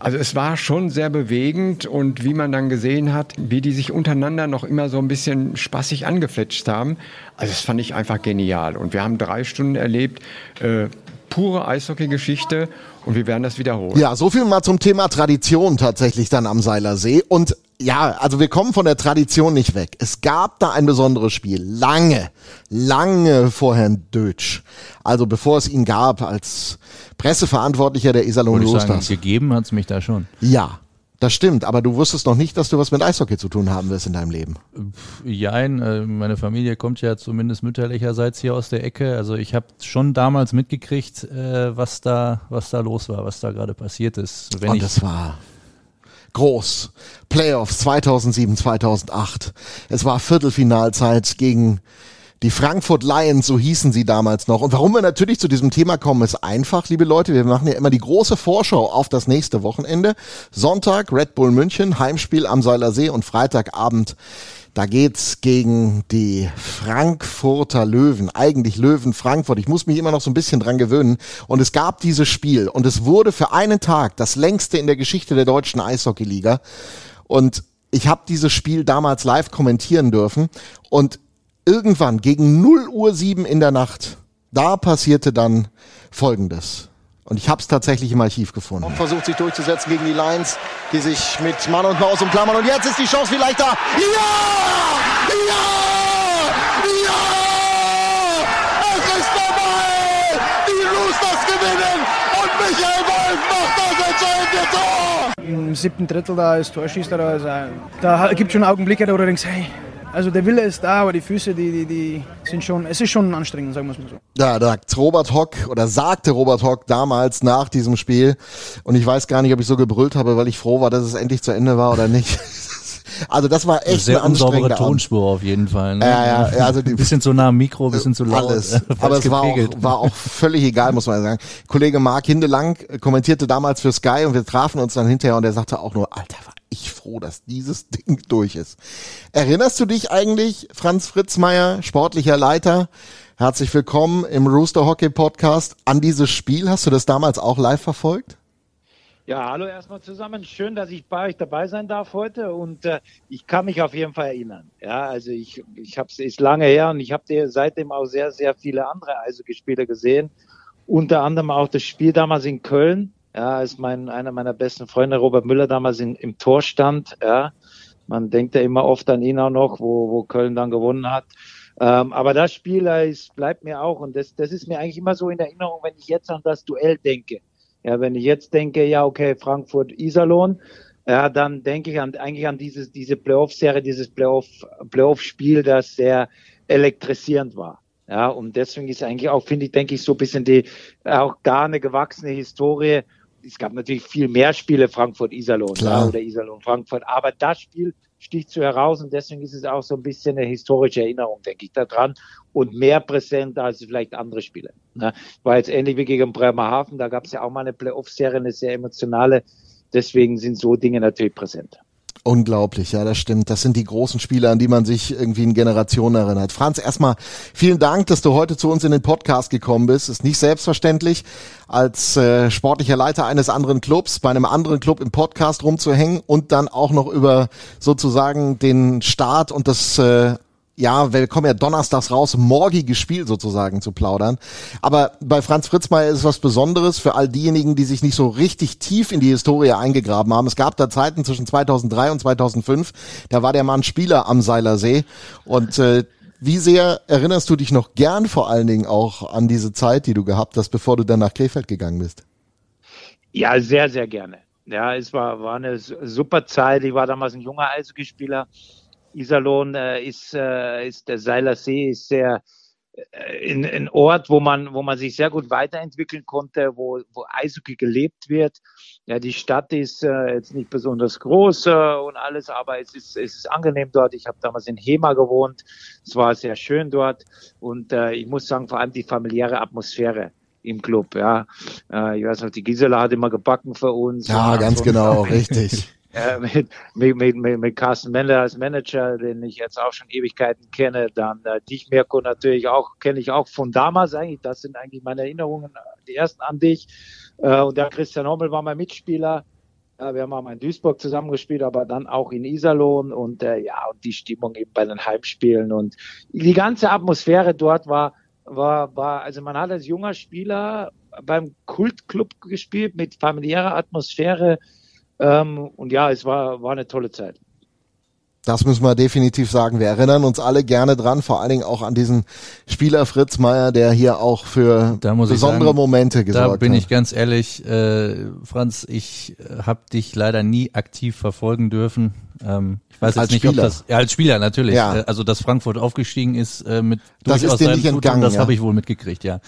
Also es war schon sehr bewegend und wie man dann gesehen hat, wie die sich untereinander noch immer so ein bisschen spaßig angefletscht haben. Also das fand ich einfach genial. Und wir haben drei Stunden erlebt, äh, pure Eishockey-Geschichte und wir werden das wiederholen. Ja, so viel mal zum Thema Tradition tatsächlich dann am Seilersee. Und ja, also wir kommen von der Tradition nicht weg. Es gab da ein besonderes Spiel. Lange, lange vor Herrn Dötsch. Also bevor es ihn gab als Presseverantwortlicher der Iserlohn Roosters. Gegeben hat's mich da schon. Ja. Das stimmt, aber du wusstest noch nicht, dass du was mit Eishockey zu tun haben wirst in deinem Leben. Jein, äh, meine Familie kommt ja zumindest mütterlicherseits hier aus der Ecke. Also ich habe schon damals mitgekriegt, äh, was da, was da los war, was da gerade passiert ist. Wenn Und es war groß. Playoffs 2007, 2008. Es war Viertelfinalzeit gegen die Frankfurt Lions, so hießen sie damals noch. Und warum wir natürlich zu diesem Thema kommen, ist einfach, liebe Leute. Wir machen ja immer die große Vorschau auf das nächste Wochenende. Sonntag Red Bull München, Heimspiel am Seiler See und Freitagabend da geht's gegen die Frankfurter Löwen, eigentlich Löwen Frankfurt. Ich muss mich immer noch so ein bisschen dran gewöhnen. Und es gab dieses Spiel und es wurde für einen Tag das längste in der Geschichte der deutschen Eishockeyliga. Und ich habe dieses Spiel damals live kommentieren dürfen und irgendwann gegen 0 Uhr 7 in der Nacht, da passierte dann Folgendes. Und ich habe es tatsächlich im Archiv gefunden. Und versucht sich durchzusetzen gegen die Lions, die sich mit Mann und Maus umklammern. Und jetzt ist die Chance vielleicht da. Ja! Ja! Ja! Es ist vorbei! Die Roosters gewinnen und Michael Wolf macht das entscheidende Tor! Im siebten Drittel da ist Torschießer, also, da gibt es schon Augenblicke, wo du denkst, hey, also der Wille ist da, aber die Füße, die, die, die sind schon, es ist schon anstrengend, sagen wir mal so. Ja, da sagt Robert Hock oder sagte Robert Hock damals nach diesem Spiel und ich weiß gar nicht, ob ich so gebrüllt habe, weil ich froh war, dass es endlich zu Ende war oder nicht. Also das war echt sehr eine unsaubere Tonspur auf jeden Fall. Ne? Ja, ja, also die, bisschen zu nah am Mikro, bisschen zu laut. Alles. Aber es war auch, war auch völlig egal, muss man sagen. Kollege Marc Hindelang kommentierte damals für Sky und wir trafen uns dann hinterher und er sagte auch nur, Alter, war ich froh, dass dieses Ding durch ist. Erinnerst du dich eigentlich, Franz Fritzmeier, sportlicher Leiter, herzlich willkommen im Rooster Hockey Podcast, an dieses Spiel? Hast du das damals auch live verfolgt? Ja, hallo erstmal zusammen. Schön, dass ich bei euch dabei sein darf heute und äh, ich kann mich auf jeden Fall erinnern. Ja, also ich, ich habe es ist lange her und ich habe seitdem auch sehr, sehr viele andere Eishockeyspiele gesehen. Unter anderem auch das Spiel damals in Köln, ja, als mein, einer meiner besten Freunde, Robert Müller, damals in, im Tor stand. Ja, man denkt ja immer oft an ihn auch noch, wo, wo Köln dann gewonnen hat. Ähm, aber das Spiel ist, bleibt mir auch und das, das ist mir eigentlich immer so in Erinnerung, wenn ich jetzt an das Duell denke. Ja, wenn ich jetzt denke, ja, okay, Frankfurt, Iserlohn, ja, dann denke ich an, eigentlich an dieses, diese Playoff-Serie, dieses Playoff, Playoff-Spiel, das sehr elektrisierend war. Ja, und deswegen ist eigentlich auch, finde ich, denke ich, so ein bisschen die, auch gar eine gewachsene Historie. Es gab natürlich viel mehr Spiele, Frankfurt-Iserlohn ja, oder Iserlohn-Frankfurt, aber das Spiel sticht so heraus und deswegen ist es auch so ein bisschen eine historische Erinnerung, denke ich, daran und mehr präsent als vielleicht andere Spiele. Ne? War jetzt ähnlich wie gegen Bremerhaven, da gab es ja auch mal eine Playoff-Serie, eine sehr emotionale, deswegen sind so Dinge natürlich präsent. Unglaublich, ja, das stimmt. Das sind die großen Spiele, an die man sich irgendwie in Generationen erinnert. Franz, erstmal vielen Dank, dass du heute zu uns in den Podcast gekommen bist. Ist nicht selbstverständlich, als äh, sportlicher Leiter eines anderen Clubs bei einem anderen Club im Podcast rumzuhängen und dann auch noch über sozusagen den Start und das äh, ja, wir kommen ja donnerstags raus, morgiges Spiel sozusagen zu plaudern. Aber bei Franz Fritzmeier ist es was Besonderes für all diejenigen, die sich nicht so richtig tief in die Historie eingegraben haben. Es gab da Zeiten zwischen 2003 und 2005, da war der Mann Spieler am Seilersee und äh, Wie sehr erinnerst du dich noch gern vor allen Dingen auch an diese Zeit, die du gehabt hast, bevor du dann nach Krefeld gegangen bist? Ja, sehr, sehr gerne. Ja, es war, war eine super Zeit. Ich war damals ein junger Eishockeyspieler. Iserlohn äh, ist, äh, ist der Seiler See, ist sehr, ein, ein Ort, wo man, wo man sich sehr gut weiterentwickeln konnte, wo, wo Eishockey gelebt wird. Ja, die Stadt ist äh, jetzt nicht besonders groß äh, und alles, aber es ist, es ist angenehm dort. Ich habe damals in Hema gewohnt. Es war sehr schön dort und äh, ich muss sagen, vor allem die familiäre Atmosphäre im Club. Ja, äh, ich weiß noch, die Gisela hat immer gebacken für uns. Ja, ganz genau, richtig. Äh, mit, mit, mit, mit, Carsten Mendler als Manager, den ich jetzt auch schon Ewigkeiten kenne. Dann äh, dich, Mirko, natürlich auch, kenne ich auch von damals eigentlich. Das sind eigentlich meine Erinnerungen, die ersten an dich. Äh, und der Christian Hommel war mein Mitspieler. Äh, wir haben auch mal in Duisburg zusammengespielt, aber dann auch in Iserlohn und äh, ja, und die Stimmung eben bei den Heimspielen und die ganze Atmosphäre dort war, war, war, also man hat als junger Spieler beim Kultclub gespielt mit familiärer Atmosphäre, ähm, und ja, es war, war eine tolle Zeit. Das müssen wir definitiv sagen. Wir erinnern uns alle gerne dran, vor allen Dingen auch an diesen Spieler Fritz Meier, der hier auch für besondere sagen, Momente gesorgt hat. Da bin ich ganz ehrlich, äh, Franz, ich habe dich leider nie aktiv verfolgen dürfen. Ähm, ich weiß als jetzt nicht, Spieler. ob das ja, als Spieler natürlich. Ja. Äh, also dass Frankfurt aufgestiegen ist äh, mit das durchaus ist dir nicht entgangen, das ja. habe ich wohl mitgekriegt, ja.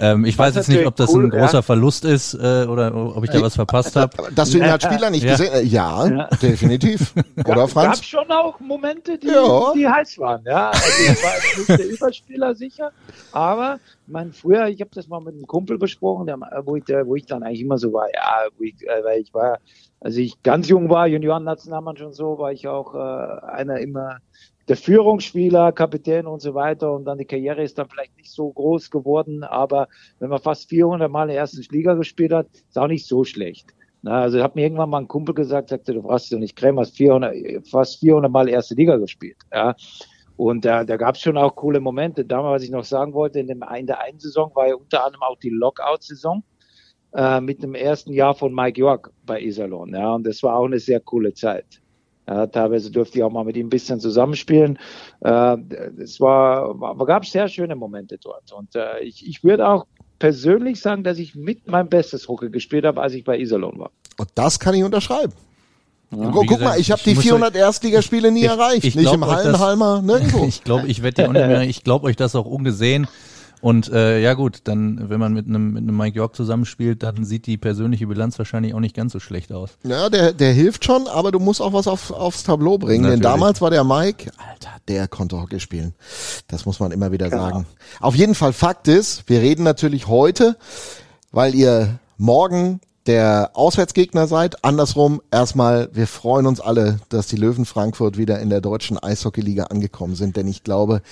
Ähm, ich weiß jetzt nicht, ob das cool, ein großer ja. Verlust ist äh, oder ob ich da was verpasst habe. Dass du ihn als Spieler nicht ja. gesehen hast? Ja, ja, definitiv. Oder Franz? Es gab schon auch Momente, die, ja. die heiß waren. Ja, also ich war nicht der Überspieler sicher, aber mein früher, ich habe das mal mit einem Kumpel besprochen, der, wo, ich, wo ich dann eigentlich immer so war, ja, wo ich, äh, weil ich war, als ich ganz jung war, Juniorennationalmannschaft schon so, war ich auch äh, einer immer der Führungsspieler, Kapitän und so weiter. Und dann die Karriere ist dann vielleicht nicht so groß geworden, aber wenn man fast 400 Mal in der ersten Liga gespielt hat, ist auch nicht so schlecht. Na, also hat mir irgendwann mal ein Kumpel gesagt, sagte, du brauchst ja nicht Creme, hast 400, fast 400 Mal erste Liga gespielt. Ja. Und äh, da gab es schon auch coole Momente. Damals, was ich noch sagen wollte, in, dem, in der einen Saison war ja unter anderem auch die Lockout-Saison äh, mit dem ersten Jahr von Mike York bei Iserlohn. Ja, und das war auch eine sehr coole Zeit. Ja, teilweise durfte ich auch mal mit ihm ein bisschen zusammenspielen. Äh, es war, war gab sehr schöne Momente dort. Und äh, ich, ich würde auch persönlich sagen, dass ich mit mein bestes Hockey gespielt habe, als ich bei Iserlohn war. Und das kann ich unterschreiben. Ja, guck gesagt, mal, ich habe die 400 Erstligaspiele nie ich, erreicht. Ich nicht im Hallenhalmer, nirgendwo. ich glaube, ich werde die auch nicht mehr, ich glaube euch das auch ungesehen. Und äh, ja gut, dann, wenn man mit einem, mit einem Mike York zusammenspielt, dann sieht die persönliche Bilanz wahrscheinlich auch nicht ganz so schlecht aus. Ja, der, der hilft schon, aber du musst auch was auf, aufs Tableau bringen. Natürlich. Denn damals war der Mike, Alter, der konnte Hockey spielen. Das muss man immer wieder genau. sagen. Auf jeden Fall Fakt ist, wir reden natürlich heute, weil ihr morgen der Auswärtsgegner seid. Andersrum, erstmal, wir freuen uns alle, dass die Löwen Frankfurt wieder in der deutschen Eishockeyliga angekommen sind, denn ich glaube,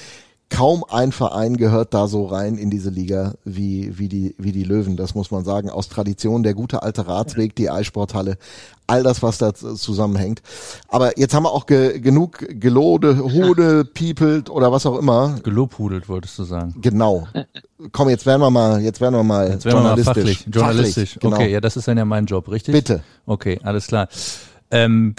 kaum ein Verein gehört da so rein in diese Liga wie, wie, die, wie die Löwen. Das muss man sagen. Aus Tradition, der gute alte Ratsweg, die Eissporthalle, all das, was da zusammenhängt. Aber jetzt haben wir auch ge genug gelode, hode, piepelt oder was auch immer. Gelobhudelt, wolltest du sagen. Genau. Komm, jetzt werden wir mal, jetzt werden wir mal jetzt werden journalistisch. Wir mal fachlich, journalistisch. Fachlich, genau. Okay, ja, das ist dann ja mein Job, richtig? Bitte. Okay, alles klar. Ähm,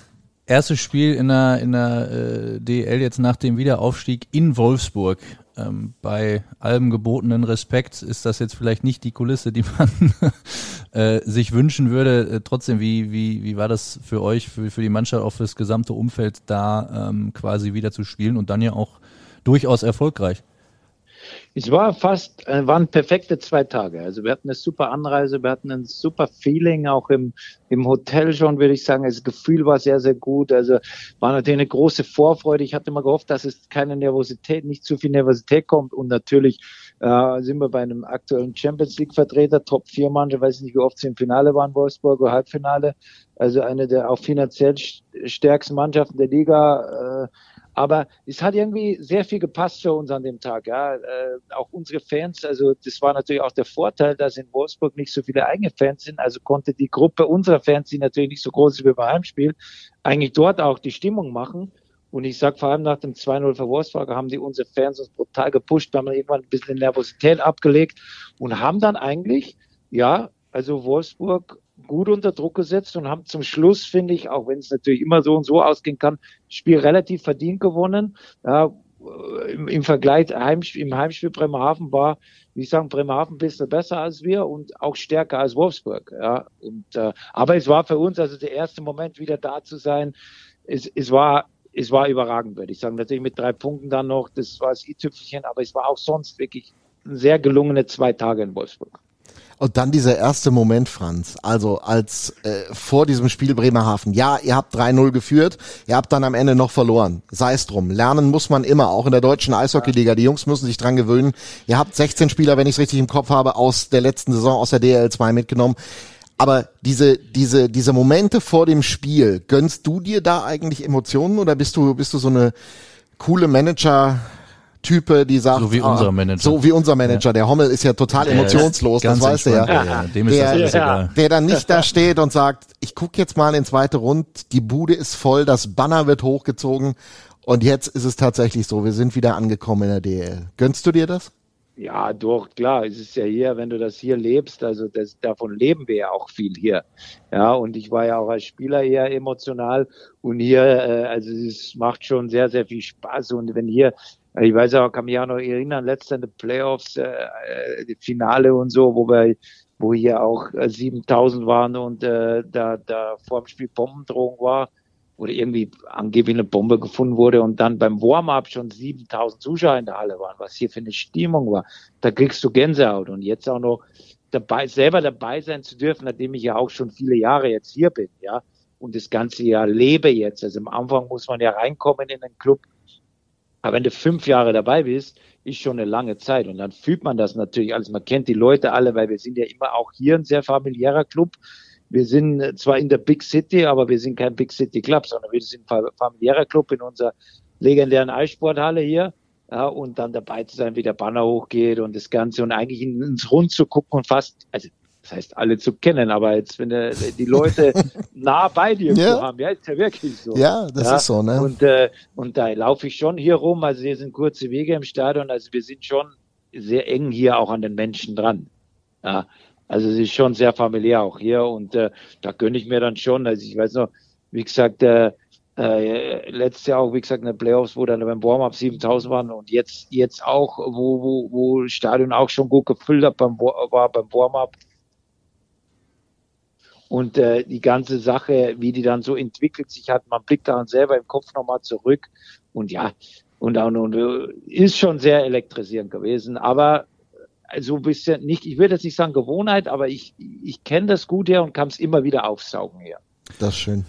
erstes Spiel in der, in der äh, DL jetzt nach dem Wiederaufstieg in Wolfsburg. Ähm, bei allem gebotenen Respekt ist das jetzt vielleicht nicht die Kulisse, die man äh, sich wünschen würde. Äh, trotzdem, wie, wie, wie war das für euch, für, für die Mannschaft, auch für das gesamte Umfeld da ähm, quasi wieder zu spielen und dann ja auch durchaus erfolgreich? Es war fast, äh, waren perfekte zwei Tage. Also wir hatten eine super Anreise, wir hatten ein super Feeling, auch im, im Hotel schon, würde ich sagen. Das Gefühl war sehr, sehr gut. Also war natürlich eine große Vorfreude. Ich hatte immer gehofft, dass es keine Nervosität, nicht zu viel Nervosität kommt. Und natürlich äh, sind wir bei einem aktuellen Champions League Vertreter, Top 4 Mannschaft, weiß nicht, wie oft sie im Finale waren, Wolfsburg oder Halbfinale. Also eine der auch finanziell stärksten Mannschaften der Liga. Äh, aber es hat irgendwie sehr viel gepasst für uns an dem Tag. Ja. Äh, auch unsere Fans, also das war natürlich auch der Vorteil, dass in Wolfsburg nicht so viele eigene Fans sind. Also konnte die Gruppe unserer Fans, die natürlich nicht so groß ist wie beim Heimspiel, eigentlich dort auch die Stimmung machen. Und ich sag vor allem nach dem 2-0 für Wolfsburg haben die unsere Fans uns brutal gepusht, haben irgendwann ein bisschen Nervosität abgelegt und haben dann eigentlich, ja, also Wolfsburg gut unter Druck gesetzt und haben zum Schluss, finde ich, auch wenn es natürlich immer so und so ausgehen kann, Spiel relativ verdient gewonnen. Ja, äh, im, im Vergleich Heimspiel, im Heimspiel Bremerhaven war, wie ich sagen, Bremerhaven ein bisschen besser als wir und auch stärker als Wolfsburg. Ja. Und, äh, aber es war für uns also der erste Moment, wieder da zu sein. Es, es war es war überragend, würde ich sagen. Natürlich mit drei Punkten dann noch, das war das i-Tüpfelchen, aber es war auch sonst wirklich sehr gelungene zwei Tage in Wolfsburg. Und dann dieser erste Moment, Franz. Also als äh, vor diesem Spiel Bremerhaven. Ja, ihr habt 3-0 geführt, ihr habt dann am Ende noch verloren. Sei es drum. Lernen muss man immer, auch in der deutschen Eishockeyliga. Die Jungs müssen sich dran gewöhnen. Ihr habt 16 Spieler, wenn ich es richtig im Kopf habe, aus der letzten Saison, aus der DL2 mitgenommen. Aber diese, diese, diese Momente vor dem Spiel, gönnst du dir da eigentlich Emotionen oder bist du, bist du so eine coole Manager, Type, die sagt, so wie ah, unser Manager. So wie unser Manager. Ja. Der Hommel ist ja total der emotionslos, das weißt du ja. ja. Dem der, ist das alles egal. der dann nicht da steht und sagt, ich guck jetzt mal in zweite Rund, die Bude ist voll, das Banner wird hochgezogen und jetzt ist es tatsächlich so, wir sind wieder angekommen in der DL. Gönnst du dir das? Ja, doch, klar. Es ist ja hier, wenn du das hier lebst, also das, davon leben wir ja auch viel hier. Ja, und ich war ja auch als Spieler eher emotional und hier, äh, also es macht schon sehr, sehr viel Spaß. Und wenn hier, ich weiß auch, kann mich auch noch erinnern, letzte Playoffs, äh, äh Finale und so, wo wir, wo hier auch äh, 7000 waren und äh, da, da vor dem Spiel Bombendrohung war oder irgendwie angeblich eine Bombe gefunden wurde und dann beim Warm-up schon 7000 Zuschauer in der Halle waren, was hier für eine Stimmung war, da kriegst du Gänsehaut und jetzt auch noch dabei, selber dabei sein zu dürfen, nachdem ich ja auch schon viele Jahre jetzt hier bin, ja, und das ganze Jahr lebe jetzt. Also am Anfang muss man ja reinkommen in den Club. Aber wenn du fünf Jahre dabei bist, ist schon eine lange Zeit. Und dann fühlt man das natürlich alles. Man kennt die Leute alle, weil wir sind ja immer auch hier ein sehr familiärer Club wir sind zwar in der Big City, aber wir sind kein Big City Club, sondern wir sind ein familiärer Club in unserer legendären Eissporthalle hier. Ja, und dann dabei zu sein, wie der Banner hochgeht und das Ganze und eigentlich ins Rund zu gucken und fast, also das heißt alle zu kennen, aber jetzt wenn äh, die Leute nah bei dir ja. zu haben, ja, ist ja wirklich so. Ja, das ja, ist so, ne? Und, äh, und da laufe ich schon hier rum, also hier sind kurze Wege im Stadion, also wir sind schon sehr eng hier auch an den Menschen dran. Ja, also es ist schon sehr familiär auch hier und äh, da gönne ich mir dann schon. Also ich weiß noch, wie gesagt, äh, äh, letztes Jahr auch, wie gesagt, in den Playoffs, wo dann beim Warm-Up 7000 waren und jetzt, jetzt auch, wo, wo, wo Stadion auch schon gut gefüllt hat beim, war beim Warm-Up. Und äh, die ganze Sache, wie die dann so entwickelt sich hat, man blickt daran selber im Kopf nochmal zurück und ja, und, und, und ist schon sehr elektrisierend gewesen. Aber also ein bisschen nicht, ich würde jetzt nicht sagen Gewohnheit, aber ich, ich kenne das gut her und kann es immer wieder aufsaugen her. Das ist schön.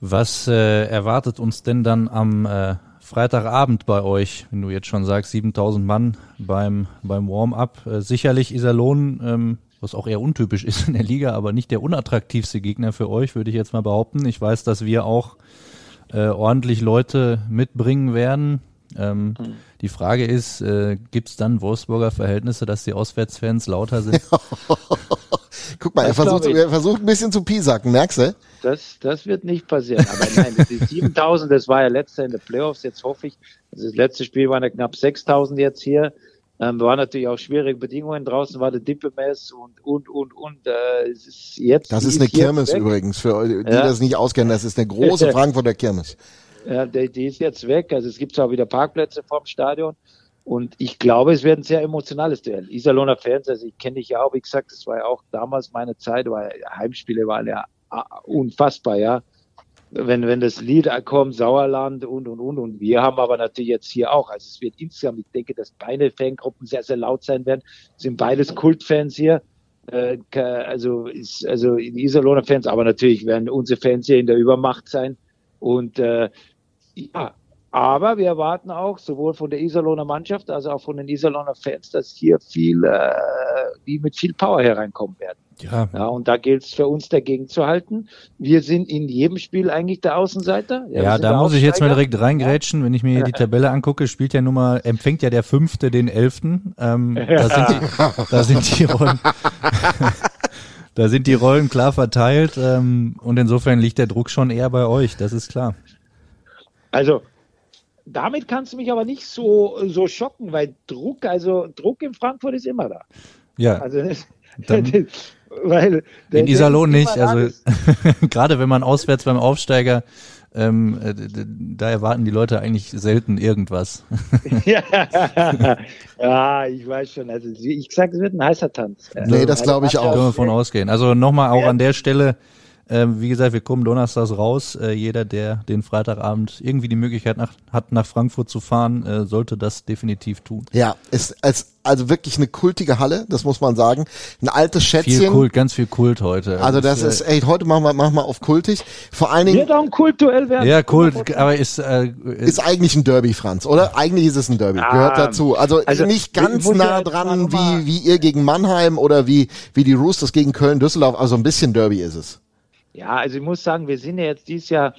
Was äh, erwartet uns denn dann am äh, Freitagabend bei euch, wenn du jetzt schon sagst, 7000 Mann beim, beim Warm-up? Äh, sicherlich Iserlohn, ähm, was auch eher untypisch ist in der Liga, aber nicht der unattraktivste Gegner für euch, würde ich jetzt mal behaupten. Ich weiß, dass wir auch äh, ordentlich Leute mitbringen werden. Ähm, mhm. Die Frage ist, äh, gibt es dann Wolfsburger Verhältnisse, dass die Auswärtsfans lauter sind? Guck mal, er versucht, er versucht ein bisschen zu piesacken, merkst du? Das, das wird nicht passieren. Aber nein, die 7000, das war ja letzter in den Playoffs, jetzt hoffe ich. Also das letzte Spiel waren ja knapp 6000 jetzt hier. Ähm, waren natürlich auch schwierige Bedingungen. Draußen war der Dippemess und, und, und, und. Äh, es ist jetzt. Das ist eine Kirmes übrigens. Für die, ja. das nicht auskennen, das ist eine große Frankfurter Kirmes. Ja, die, die ist jetzt weg. Also es gibt zwar wieder Parkplätze vorm Stadion. Und ich glaube, es wird ein sehr emotionales Duell. Iserlohner Fans, also ich kenne dich ja auch, wie gesagt, das war ja auch damals meine Zeit, weil Heimspiele waren ja ah, unfassbar, ja. Wenn, wenn das Lied kommt, Sauerland und, und, und. Und wir haben aber natürlich jetzt hier auch, also es wird insgesamt, ich denke, dass beide Fangruppen sehr, sehr laut sein werden. sind beides Kultfans hier. Äh, also, ist, also die Iserlohner Fans, aber natürlich werden unsere Fans hier in der Übermacht sein. Und äh, ja, aber wir erwarten auch sowohl von der Iserlohner Mannschaft als auch von den Iserlohner Fans, dass hier viel, äh, die mit viel Power hereinkommen werden. Ja. ja und da gilt es für uns dagegen zu halten. Wir sind in jedem Spiel eigentlich der Außenseiter. Ja, ja da muss ich jetzt mal direkt reingrätschen. Ja. Wenn ich mir die Tabelle angucke, spielt ja nun mal, empfängt ja der Fünfte den Elften. Ähm, da, sind die, da sind die Rollen. da sind die Rollen klar verteilt ähm, und insofern liegt der Druck schon eher bei euch, das ist klar. Also damit kannst du mich aber nicht so, so schocken, weil Druck, also Druck in Frankfurt ist immer da. Ja. Also, Dann, weil, in Iserlohn nicht. Also gerade wenn man auswärts beim Aufsteiger Ähm, äh, da erwarten die Leute eigentlich selten irgendwas. ja, ja, ich weiß schon. Also ich sage, es wird ein heißer Tanz. Nee, das glaube ich auch. Können wir von ausgehen. Also nochmal auch an der Stelle ähm, wie gesagt, wir kommen donnerstags raus. Äh, jeder, der den Freitagabend irgendwie die Möglichkeit nach, hat, nach Frankfurt zu fahren, äh, sollte das definitiv tun. Ja, ist als also wirklich eine kultige Halle, das muss man sagen. Ein altes Schätzchen. Viel Kult, ganz viel Kult heute. Also das, das ist, ey, heute machen wir, machen wir auf kultig. Vor allen Dingen. Wird auch ein Kultduell werden. Ja, Kult, aber ist, äh, ist eigentlich ein Derby, Franz, oder? Eigentlich ist es ein Derby, ah, gehört dazu. Also, also nicht ganz nah dran wie, wie ihr gegen Mannheim oder wie, wie die Roosters gegen Köln-Düsseldorf, also ein bisschen Derby ist es. Ja, also ich muss sagen, wir sind ja jetzt dieses Jahr,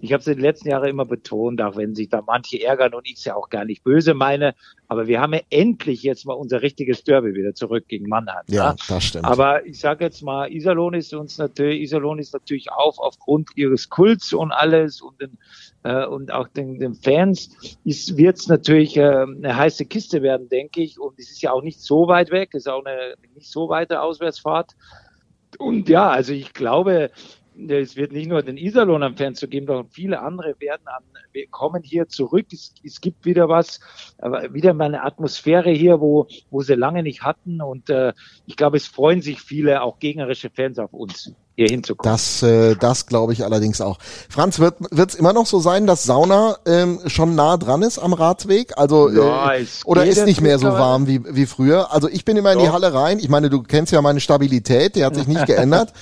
ich habe es in den letzten Jahren immer betont, auch wenn sich da manche ärgern und ich es ja auch gar nicht böse meine, aber wir haben ja endlich jetzt mal unser richtiges Derby wieder zurück gegen Mannheim. Ja, ja? das stimmt. Aber ich sage jetzt mal, Iserlohn ist uns natürlich, Iserlohn ist natürlich auch aufgrund ihres Kults und alles und den, äh, und auch den, den Fans wird es natürlich äh, eine heiße Kiste werden, denke ich. Und es ist ja auch nicht so weit weg, es ist auch eine nicht so weite Auswärtsfahrt. Und ja, also ich glaube, es wird nicht nur den Iserlohner Fans zu geben, sondern viele andere werden an, kommen hier zurück. Es, es gibt wieder was, wieder mal eine Atmosphäre hier, wo, wo sie lange nicht hatten. Und äh, ich glaube, es freuen sich viele, auch gegnerische Fans auf uns hier hinzukommen. Das, äh, das glaube ich allerdings auch. Franz, wird es immer noch so sein, dass Sauna ähm, schon nah dran ist am Radweg? Also ja, äh, oder ist nicht mehr so warm wie, wie früher? Also ich bin immer in die Halle rein. Ich meine, du kennst ja meine Stabilität, die hat sich nicht geändert.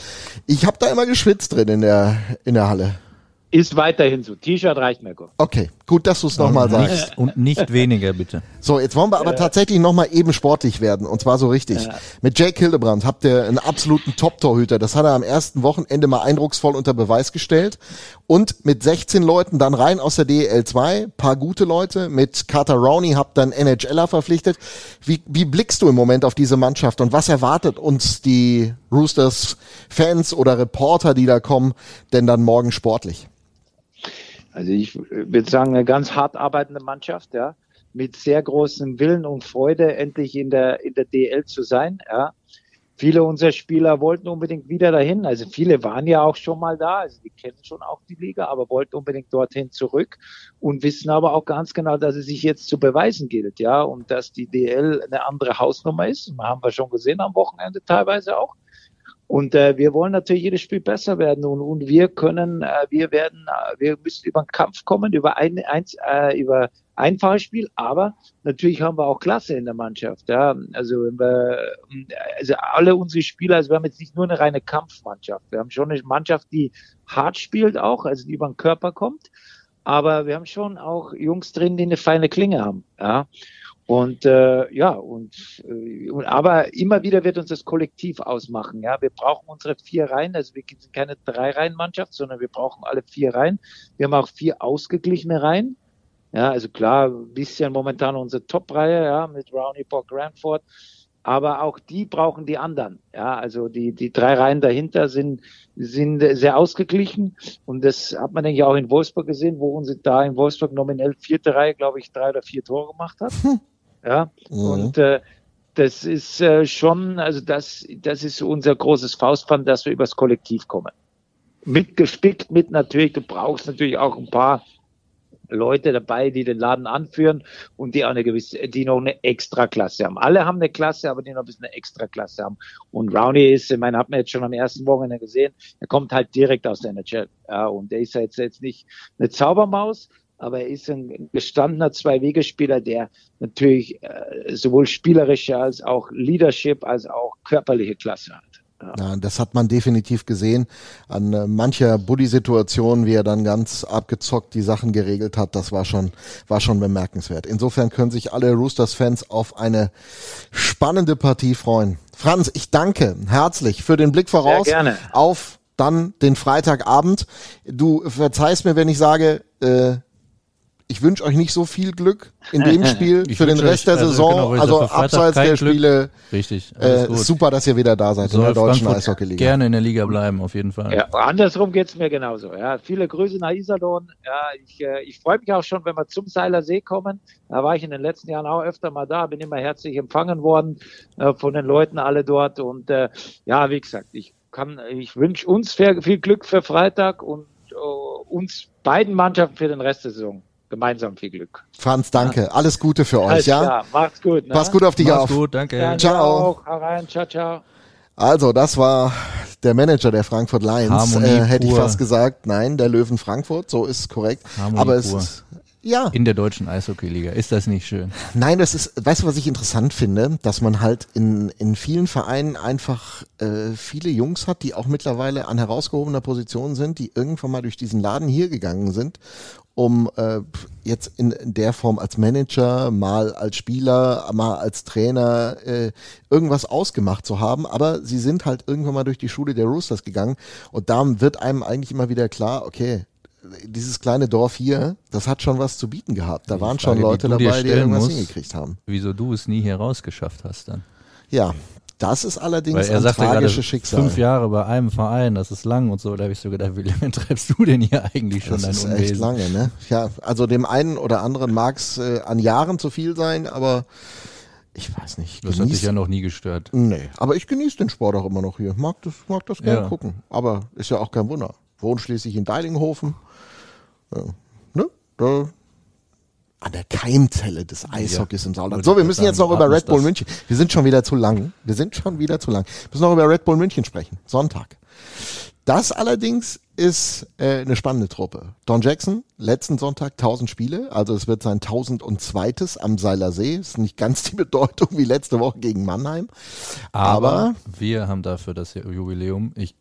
Ich habe da immer geschwitzt drin in der in der Halle. Ist weiterhin so. T-Shirt reicht mir gut. Okay, gut, dass du es nochmal sagst. Und nicht weniger, bitte. So, jetzt wollen wir aber tatsächlich nochmal eben sportlich werden. Und zwar so richtig. Ja. Mit Jake Hildebrand habt ihr einen absoluten Top-Torhüter. Das hat er am ersten Wochenende mal eindrucksvoll unter Beweis gestellt. Und mit 16 Leuten dann rein aus der DEL 2. Paar gute Leute. Mit Carter Rowney habt dann NHLer verpflichtet. Wie, wie blickst du im Moment auf diese Mannschaft? Und was erwartet uns die Roosters Fans oder Reporter, die da kommen, denn dann morgen sportlich? Also ich würde sagen, eine ganz hart arbeitende Mannschaft, ja, mit sehr großem Willen und Freude, endlich in der, in der DL zu sein, ja. Viele unserer Spieler wollten unbedingt wieder dahin. Also viele waren ja auch schon mal da, also die kennen schon auch die Liga, aber wollten unbedingt dorthin zurück und wissen aber auch ganz genau, dass es sich jetzt zu beweisen gilt, ja, und dass die DL eine andere Hausnummer ist. Haben wir schon gesehen am Wochenende teilweise auch. Und äh, wir wollen natürlich jedes Spiel besser werden und, und wir können, äh, wir werden, äh, wir müssen über einen Kampf kommen, über ein, eins, äh, über einfache Spiel, aber natürlich haben wir auch Klasse in der Mannschaft. Ja. Also, wir, also alle unsere Spieler, also wir haben jetzt nicht nur eine reine Kampfmannschaft. Wir haben schon eine Mannschaft, die hart spielt auch, also die über den Körper kommt. Aber wir haben schon auch Jungs drin, die eine feine Klinge haben. Ja. Und äh, ja, und, äh, aber immer wieder wird uns das Kollektiv ausmachen. Ja, wir brauchen unsere vier Reihen. Also wir sind keine drei Reihen Mannschaft, sondern wir brauchen alle vier Reihen. Wir haben auch vier ausgeglichene Reihen. Ja, also klar, ein bisschen momentan unsere Top-Reihe, ja, mit Rowney, Bock, Granford. Aber auch die brauchen die anderen. Ja, also die, die drei Reihen dahinter sind, sind sehr ausgeglichen. Und das hat man, denke ich, auch in Wolfsburg gesehen, wo uns da in Wolfsburg nominell vierte Reihe, glaube ich, drei oder vier Tore gemacht hat. Ja, mhm. und äh, das ist äh, schon, also das, das ist unser großes Faustpfand, dass wir übers Kollektiv kommen. Mitgespickt mit natürlich, du brauchst natürlich auch ein paar Leute dabei, die den Laden anführen und die auch eine gewisse, die noch eine Extraklasse haben. Alle haben eine Klasse, aber die noch ein bisschen eine Extraklasse haben. Und Rowney ist, ich meine, hat man jetzt schon am ersten Wochenende gesehen, er kommt halt direkt aus der NHL. Ja, und der ist jetzt, jetzt nicht eine Zaubermaus, aber er ist ein gestandener Zwei-Wege-Spieler, der natürlich äh, sowohl spielerische als auch Leadership als auch körperliche Klasse hat. Ja. das hat man definitiv gesehen an äh, mancher Buddy-Situation, wie er dann ganz abgezockt die Sachen geregelt hat. Das war schon, war schon bemerkenswert. Insofern können sich alle Roosters-Fans auf eine spannende Partie freuen. Franz, ich danke herzlich für den Blick voraus auf dann den Freitagabend. Du verzeihst mir, wenn ich sage, äh, ich wünsche euch nicht so viel Glück in dem Spiel für den Rest euch, der also Saison. Genau, also, also abseits der Glück. Spiele. Richtig. Äh, super, dass ihr wieder da seid Soll in der deutschen Eishockey-Liga. Gerne in der Liga bleiben, auf jeden Fall. Ja, andersrum geht's mir genauso. Ja, viele Grüße nach Iserlohn. Ja, ich, äh, ich freue mich auch schon, wenn wir zum Seiler See kommen. Da war ich in den letzten Jahren auch öfter mal da, bin immer herzlich empfangen worden äh, von den Leuten alle dort. Und äh, ja, wie gesagt, ich kann, ich wünsche uns viel, viel Glück für Freitag und uh, uns beiden Mannschaften für den Rest der Saison gemeinsam viel Glück. Franz, danke. Ja. Alles Gute für euch, Alles ja? Klar. Macht's gut. Ne? Pass gut auf dich Mach's auf. gut, danke. Ja, Ciao. Rein. Ciao, ciao. Also, das war der Manager der Frankfurt Lions, äh, hätte ich fast gesagt. Nein, der Löwen Frankfurt, so ist korrekt. Harmonie Aber es pur. ist, ja, In der deutschen Eishockeyliga. Ist das nicht schön? nein, das ist, weißt du, was ich interessant finde? Dass man halt in, in vielen Vereinen einfach äh, viele Jungs hat, die auch mittlerweile an herausgehobener Position sind, die irgendwann mal durch diesen Laden hier gegangen sind, um äh, jetzt in, in der Form als Manager, mal als Spieler, mal als Trainer äh, irgendwas ausgemacht zu haben. Aber sie sind halt irgendwann mal durch die Schule der Roosters gegangen und da wird einem eigentlich immer wieder klar, okay, dieses kleine Dorf hier, das hat schon was zu bieten gehabt. Da Die waren Frage, schon Leute dabei, die irgendwas musst, hingekriegt haben. Wieso du es nie hier rausgeschafft hast dann? Ja, das ist allerdings er ein sagte gerade tragisches Schicksal. fünf Jahre bei einem Verein, das ist lang und so. Da habe ich so gedacht, wie lange treibst du denn hier eigentlich schon Das dein ist Unwesen? echt lange, ne? Ja, also dem einen oder anderen mag es äh, an Jahren zu viel sein, aber ich weiß nicht. Das hat dich ja noch nie gestört. Nee, aber ich genieße den Sport auch immer noch hier. Mag das, mag das gerne Ja. gucken. Aber ist ja auch kein Wunder. Wohnen schließlich in Deilinghofen. Ja. Ne? Da, an der Keimzelle des Eishockeys im Sauerland. wollte So, wir müssen jetzt noch über Red Bull. München. Wir sind schon wieder zu lang. Wir sind schon wieder zu lang. Wir müssen noch über Red Bull München sprechen. Sonntag. Das allerdings ist äh, eine spannende Truppe. Don Jackson, letzten Sonntag 1000 Spiele, also es wird sein 1002. am Seiler See. Ist nicht ganz die Bedeutung wie letzte Woche gegen Mannheim. Aber, Aber- wir haben dafür das Jubiläum. Ich,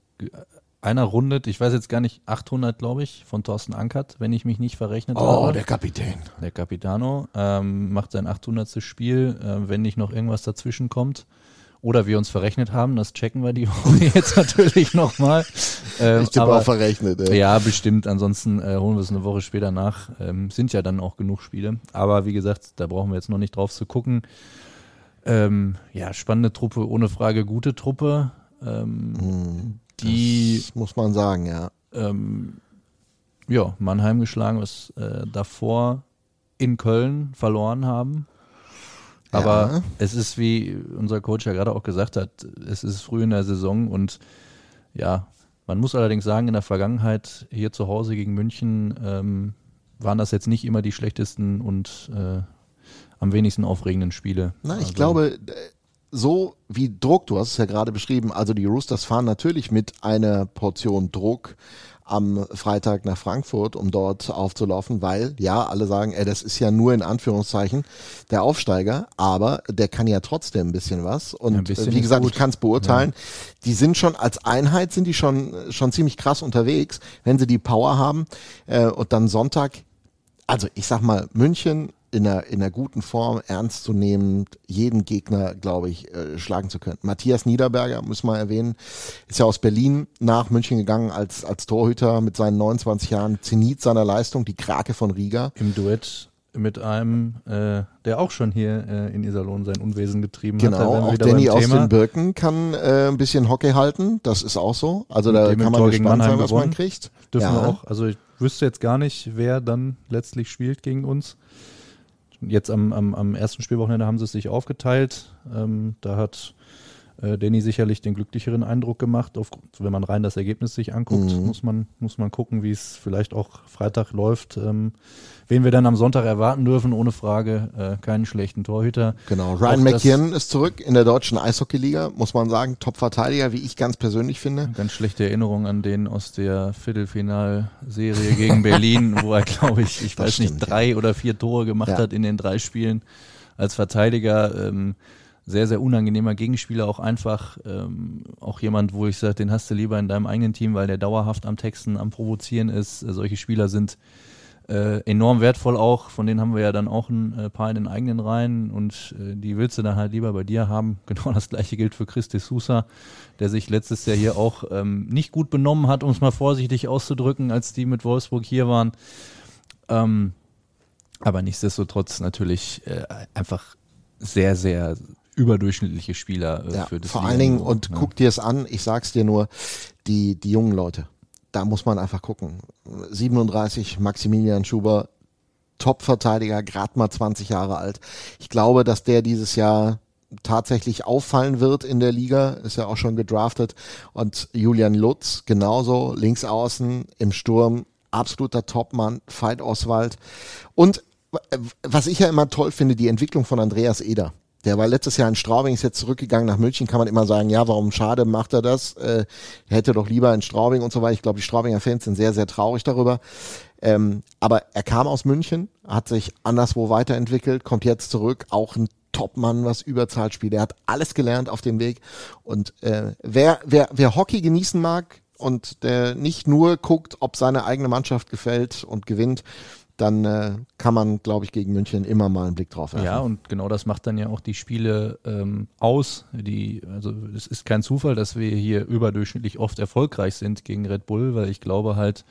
einer rundet, ich weiß jetzt gar nicht, 800 glaube ich, von Thorsten Ankert, wenn ich mich nicht verrechnet Oh, habe. der Kapitän. Der Capitano ähm, macht sein 800. Spiel, äh, wenn nicht noch irgendwas dazwischen kommt. Oder wir uns verrechnet haben, das checken wir die Woche jetzt natürlich nochmal. Ähm, Ich tippe aber- auch verrechnet. Ey. Ja, bestimmt. Ansonsten äh, holen wir es eine Woche später nach. Ähm, sind ja dann auch genug Spiele. Aber wie gesagt, da brauchen wir jetzt noch nicht drauf zu gucken. Ähm, ja, spannende Truppe, ohne Frage gute Truppe. Ähm, die Das muss man sagen, ja. ähm, ja, Mannheim geschlagen, was äh, davor in Köln verloren haben. Aber Ja. es ist, wie unser Coach ja gerade auch gesagt hat, es ist früh in der Saison und ja, man muss allerdings sagen, in der Vergangenheit hier zu Hause gegen München ähm, waren das jetzt nicht immer die schlechtesten und äh, am wenigsten aufregenden Spiele. Na, ich Also, glaube, so wie Druck, du hast es ja gerade beschrieben, also die Roosters fahren natürlich mit einer Portion Druck am Freitag nach Frankfurt, um dort aufzulaufen, weil ja, alle sagen, ey, das ist ja nur in Anführungszeichen der Aufsteiger, aber der kann ja trotzdem ein bisschen was. Und bisschen wie gesagt, ich kann es beurteilen. Die sind schon als Einheit sind die schon schon ziemlich krass unterwegs, wenn sie die Power haben. Äh, und dann Sonntag also ich sag mal, München in einer, in einer guten Form, ernst zu nehmen, jeden Gegner, glaube ich, äh, schlagen zu können. Matthias Niederberger, muss man erwähnen, ist ja aus Berlin nach München gegangen als, als Torhüter mit seinen 29 Jahren, Zenit seiner Leistung, die Krake von Riga. Im Duett mit einem, äh, der auch schon hier äh, in Iserlohn sein Unwesen getrieben hat. Genau, wären wir auch Danny aus den Birken kann äh, ein bisschen Hockey halten, das ist auch so. Also da kann man gespannt sein, was man kriegt. Dürfen Ja. wir auch, also ich wüsste jetzt gar nicht, wer dann letztlich spielt gegen uns. Jetzt am, am, am ersten Spielwochenende haben sie es sich aufgeteilt. Ähm, da hat äh, Danny sicherlich den glücklicheren Eindruck gemacht. Auf, wenn man rein das Ergebnis sich anguckt, Mhm. muss, man, muss man gucken, wie es vielleicht auch Freitag läuft. Ähm, wen wir dann am Sonntag erwarten dürfen, ohne Frage. Äh, keinen schlechten Torhüter. Genau, Ryan McKinnon ist zurück in der deutschen Eishockeyliga, muss man sagen, Top-Verteidiger, wie ich ganz persönlich finde. Ganz schlechte Erinnerung an den aus der Viertelfinalserie gegen Berlin, wo er, glaube ich, ich Das weiß stimmt, nicht, drei oder vier Tore gemacht Ja. hat in den drei Spielen als Verteidiger. Ähm, sehr, sehr unangenehmer Gegenspieler, auch einfach ähm, auch jemand, wo ich sage, den hast du lieber in deinem eigenen Team, weil der dauerhaft am Texten, am Provozieren ist. Äh, solche Spieler sind äh, enorm wertvoll auch, von denen haben wir ja dann auch ein äh, paar in den eigenen Reihen und äh, die willst du dann halt lieber bei dir haben. Genau das gleiche gilt für Chris de Sousa, der sich letztes Jahr hier auch ähm, nicht gut benommen hat, um es mal vorsichtig auszudrücken, als die mit Wolfsburg hier waren. Ähm, aber nichtsdestotrotz natürlich äh, einfach sehr, sehr überdurchschnittliche Spieler äh, Ja, für das vor allen Dingen, und ne? guck dir es an, ich sag's dir nur, die, die jungen Leute, da muss man einfach gucken. 37, Maximilian Schuber, Top-Verteidiger, gerade mal 20 Jahre alt. Ich glaube, dass der dieses Jahr tatsächlich auffallen wird in der Liga, ist ja auch schon gedraftet. Und Julian Lutz genauso, links außen im Sturm, absoluter Topmann, Veit Oswald. Und was ich ja immer toll finde, die Entwicklung von Andreas Eder. Der war letztes Jahr in Straubing, ist jetzt zurückgegangen nach München, kann man immer sagen, ja, warum schade macht er das? Äh, hätte doch lieber in Straubing und so weiter. Ich glaube, die Straubinger Fans sind sehr, sehr traurig darüber. Ähm, aber er kam aus München, hat sich anderswo weiterentwickelt, kommt jetzt zurück, auch ein Topmann, was Überzahl spielt. Er hat alles gelernt auf dem Weg. Und äh, wer, wer, wer Hockey genießen mag und der nicht nur guckt, ob seine eigene Mannschaft gefällt und gewinnt, dann äh, kann man, glaube ich, gegen München immer mal einen Blick drauf werfen. Ja, und genau das macht dann ja auch die Spiele ähm, aus. Die, also es ist kein Zufall, dass wir hier überdurchschnittlich oft erfolgreich sind gegen Red Bull, weil ich glaube halt,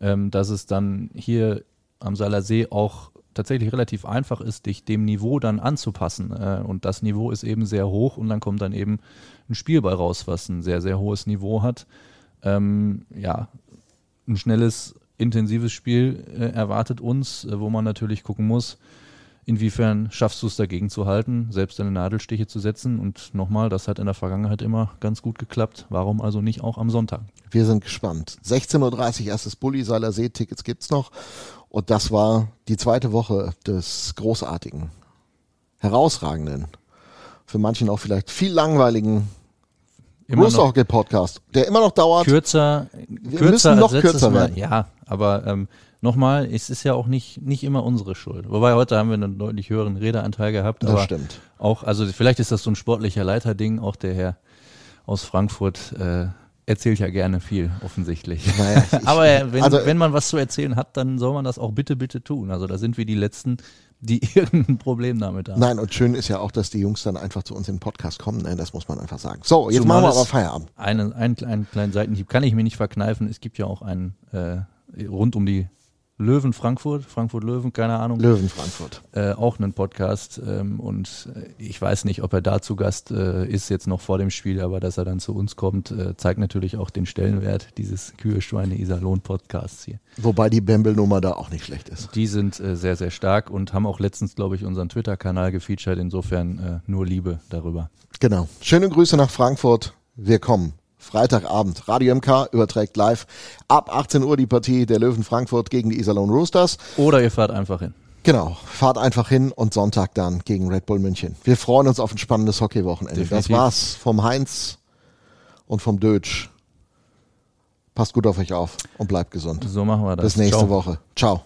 ähm, dass es dann hier am Salersee auch tatsächlich relativ einfach ist, dich dem Niveau dann anzupassen. Äh, und das Niveau ist eben sehr hoch und dann kommt dann eben ein Spielball raus, was ein sehr, sehr hohes Niveau hat. Ähm, ja, ein schnelles intensives Spiel äh, erwartet uns, äh, wo man natürlich gucken muss, inwiefern schaffst du es dagegen zu halten, selbst deine Nadelstiche zu setzen. Und nochmal, das hat in der Vergangenheit immer ganz gut geklappt. Warum also nicht auch am Sonntag? Wir sind gespannt. 16.30 Uhr erstes Bulli, Seiler See, Tickets gibt's noch. Und das war die zweite Woche des großartigen, herausragenden, für manchen auch vielleicht viel langweiligen Hockey Podcast, der immer noch dauert. Kürzer, Wir kürzer müssen noch kürzer Mal. werden. Ja, aber ähm, nochmal, es ist ja auch nicht, nicht immer unsere Schuld. Wobei heute haben wir einen deutlich höheren Redeanteil gehabt. Das stimmt. Auch, also vielleicht ist das so ein sportlicher Leiterding. Auch der Herr aus Frankfurt äh, erzählt ja gerne viel, offensichtlich. Naja, ich- aber äh, wenn, also- wenn man was zu erzählen hat, dann soll man das auch bitte, bitte tun. Also da sind wir die Letzten, die irgendein Problem damit haben. Nein, und schön ist ja auch, dass die Jungs dann einfach zu uns in den Podcast kommen. Ne? Das muss man einfach sagen. So, jetzt Zumal machen wir aber Feierabend. Einen, einen, einen kleinen Seitenhieb kann ich mir nicht verkneifen. Es gibt ja auch einen äh, rund um die Löwen Frankfurt, Frankfurt Löwen, keine Ahnung. Löwen Frankfurt. Äh, auch einen Podcast. Ähm, und äh, ich weiß nicht, ob er da zu Gast äh, ist, jetzt noch vor dem Spiel, aber dass er dann zu uns kommt, äh, zeigt natürlich auch den Stellenwert dieses Kühe, Schweine, Iserlohn Podcasts hier. Wobei die Bembel-Nummer da auch nicht schlecht ist. Die sind äh, sehr, sehr stark und haben auch letztens, glaube ich, unseren Twitter-Kanal gefeatured. Insofern äh, nur Liebe darüber. Genau. Schöne Grüße nach Frankfurt. Wir kommen. Freitagabend. Radio MK überträgt live ab 18 Uhr die Partie der Löwen Frankfurt gegen die Iserlohn Roosters. Oder ihr fahrt einfach hin. Genau. Fahrt einfach hin und Sonntag dann gegen Red Bull München. Wir freuen uns auf ein spannendes Hockeywochenende. Das Definitiv. war's vom Heinz und vom Dötsch. Passt gut auf euch auf und bleibt gesund. So machen wir das. Bis nächste Ciao. Woche. Ciao.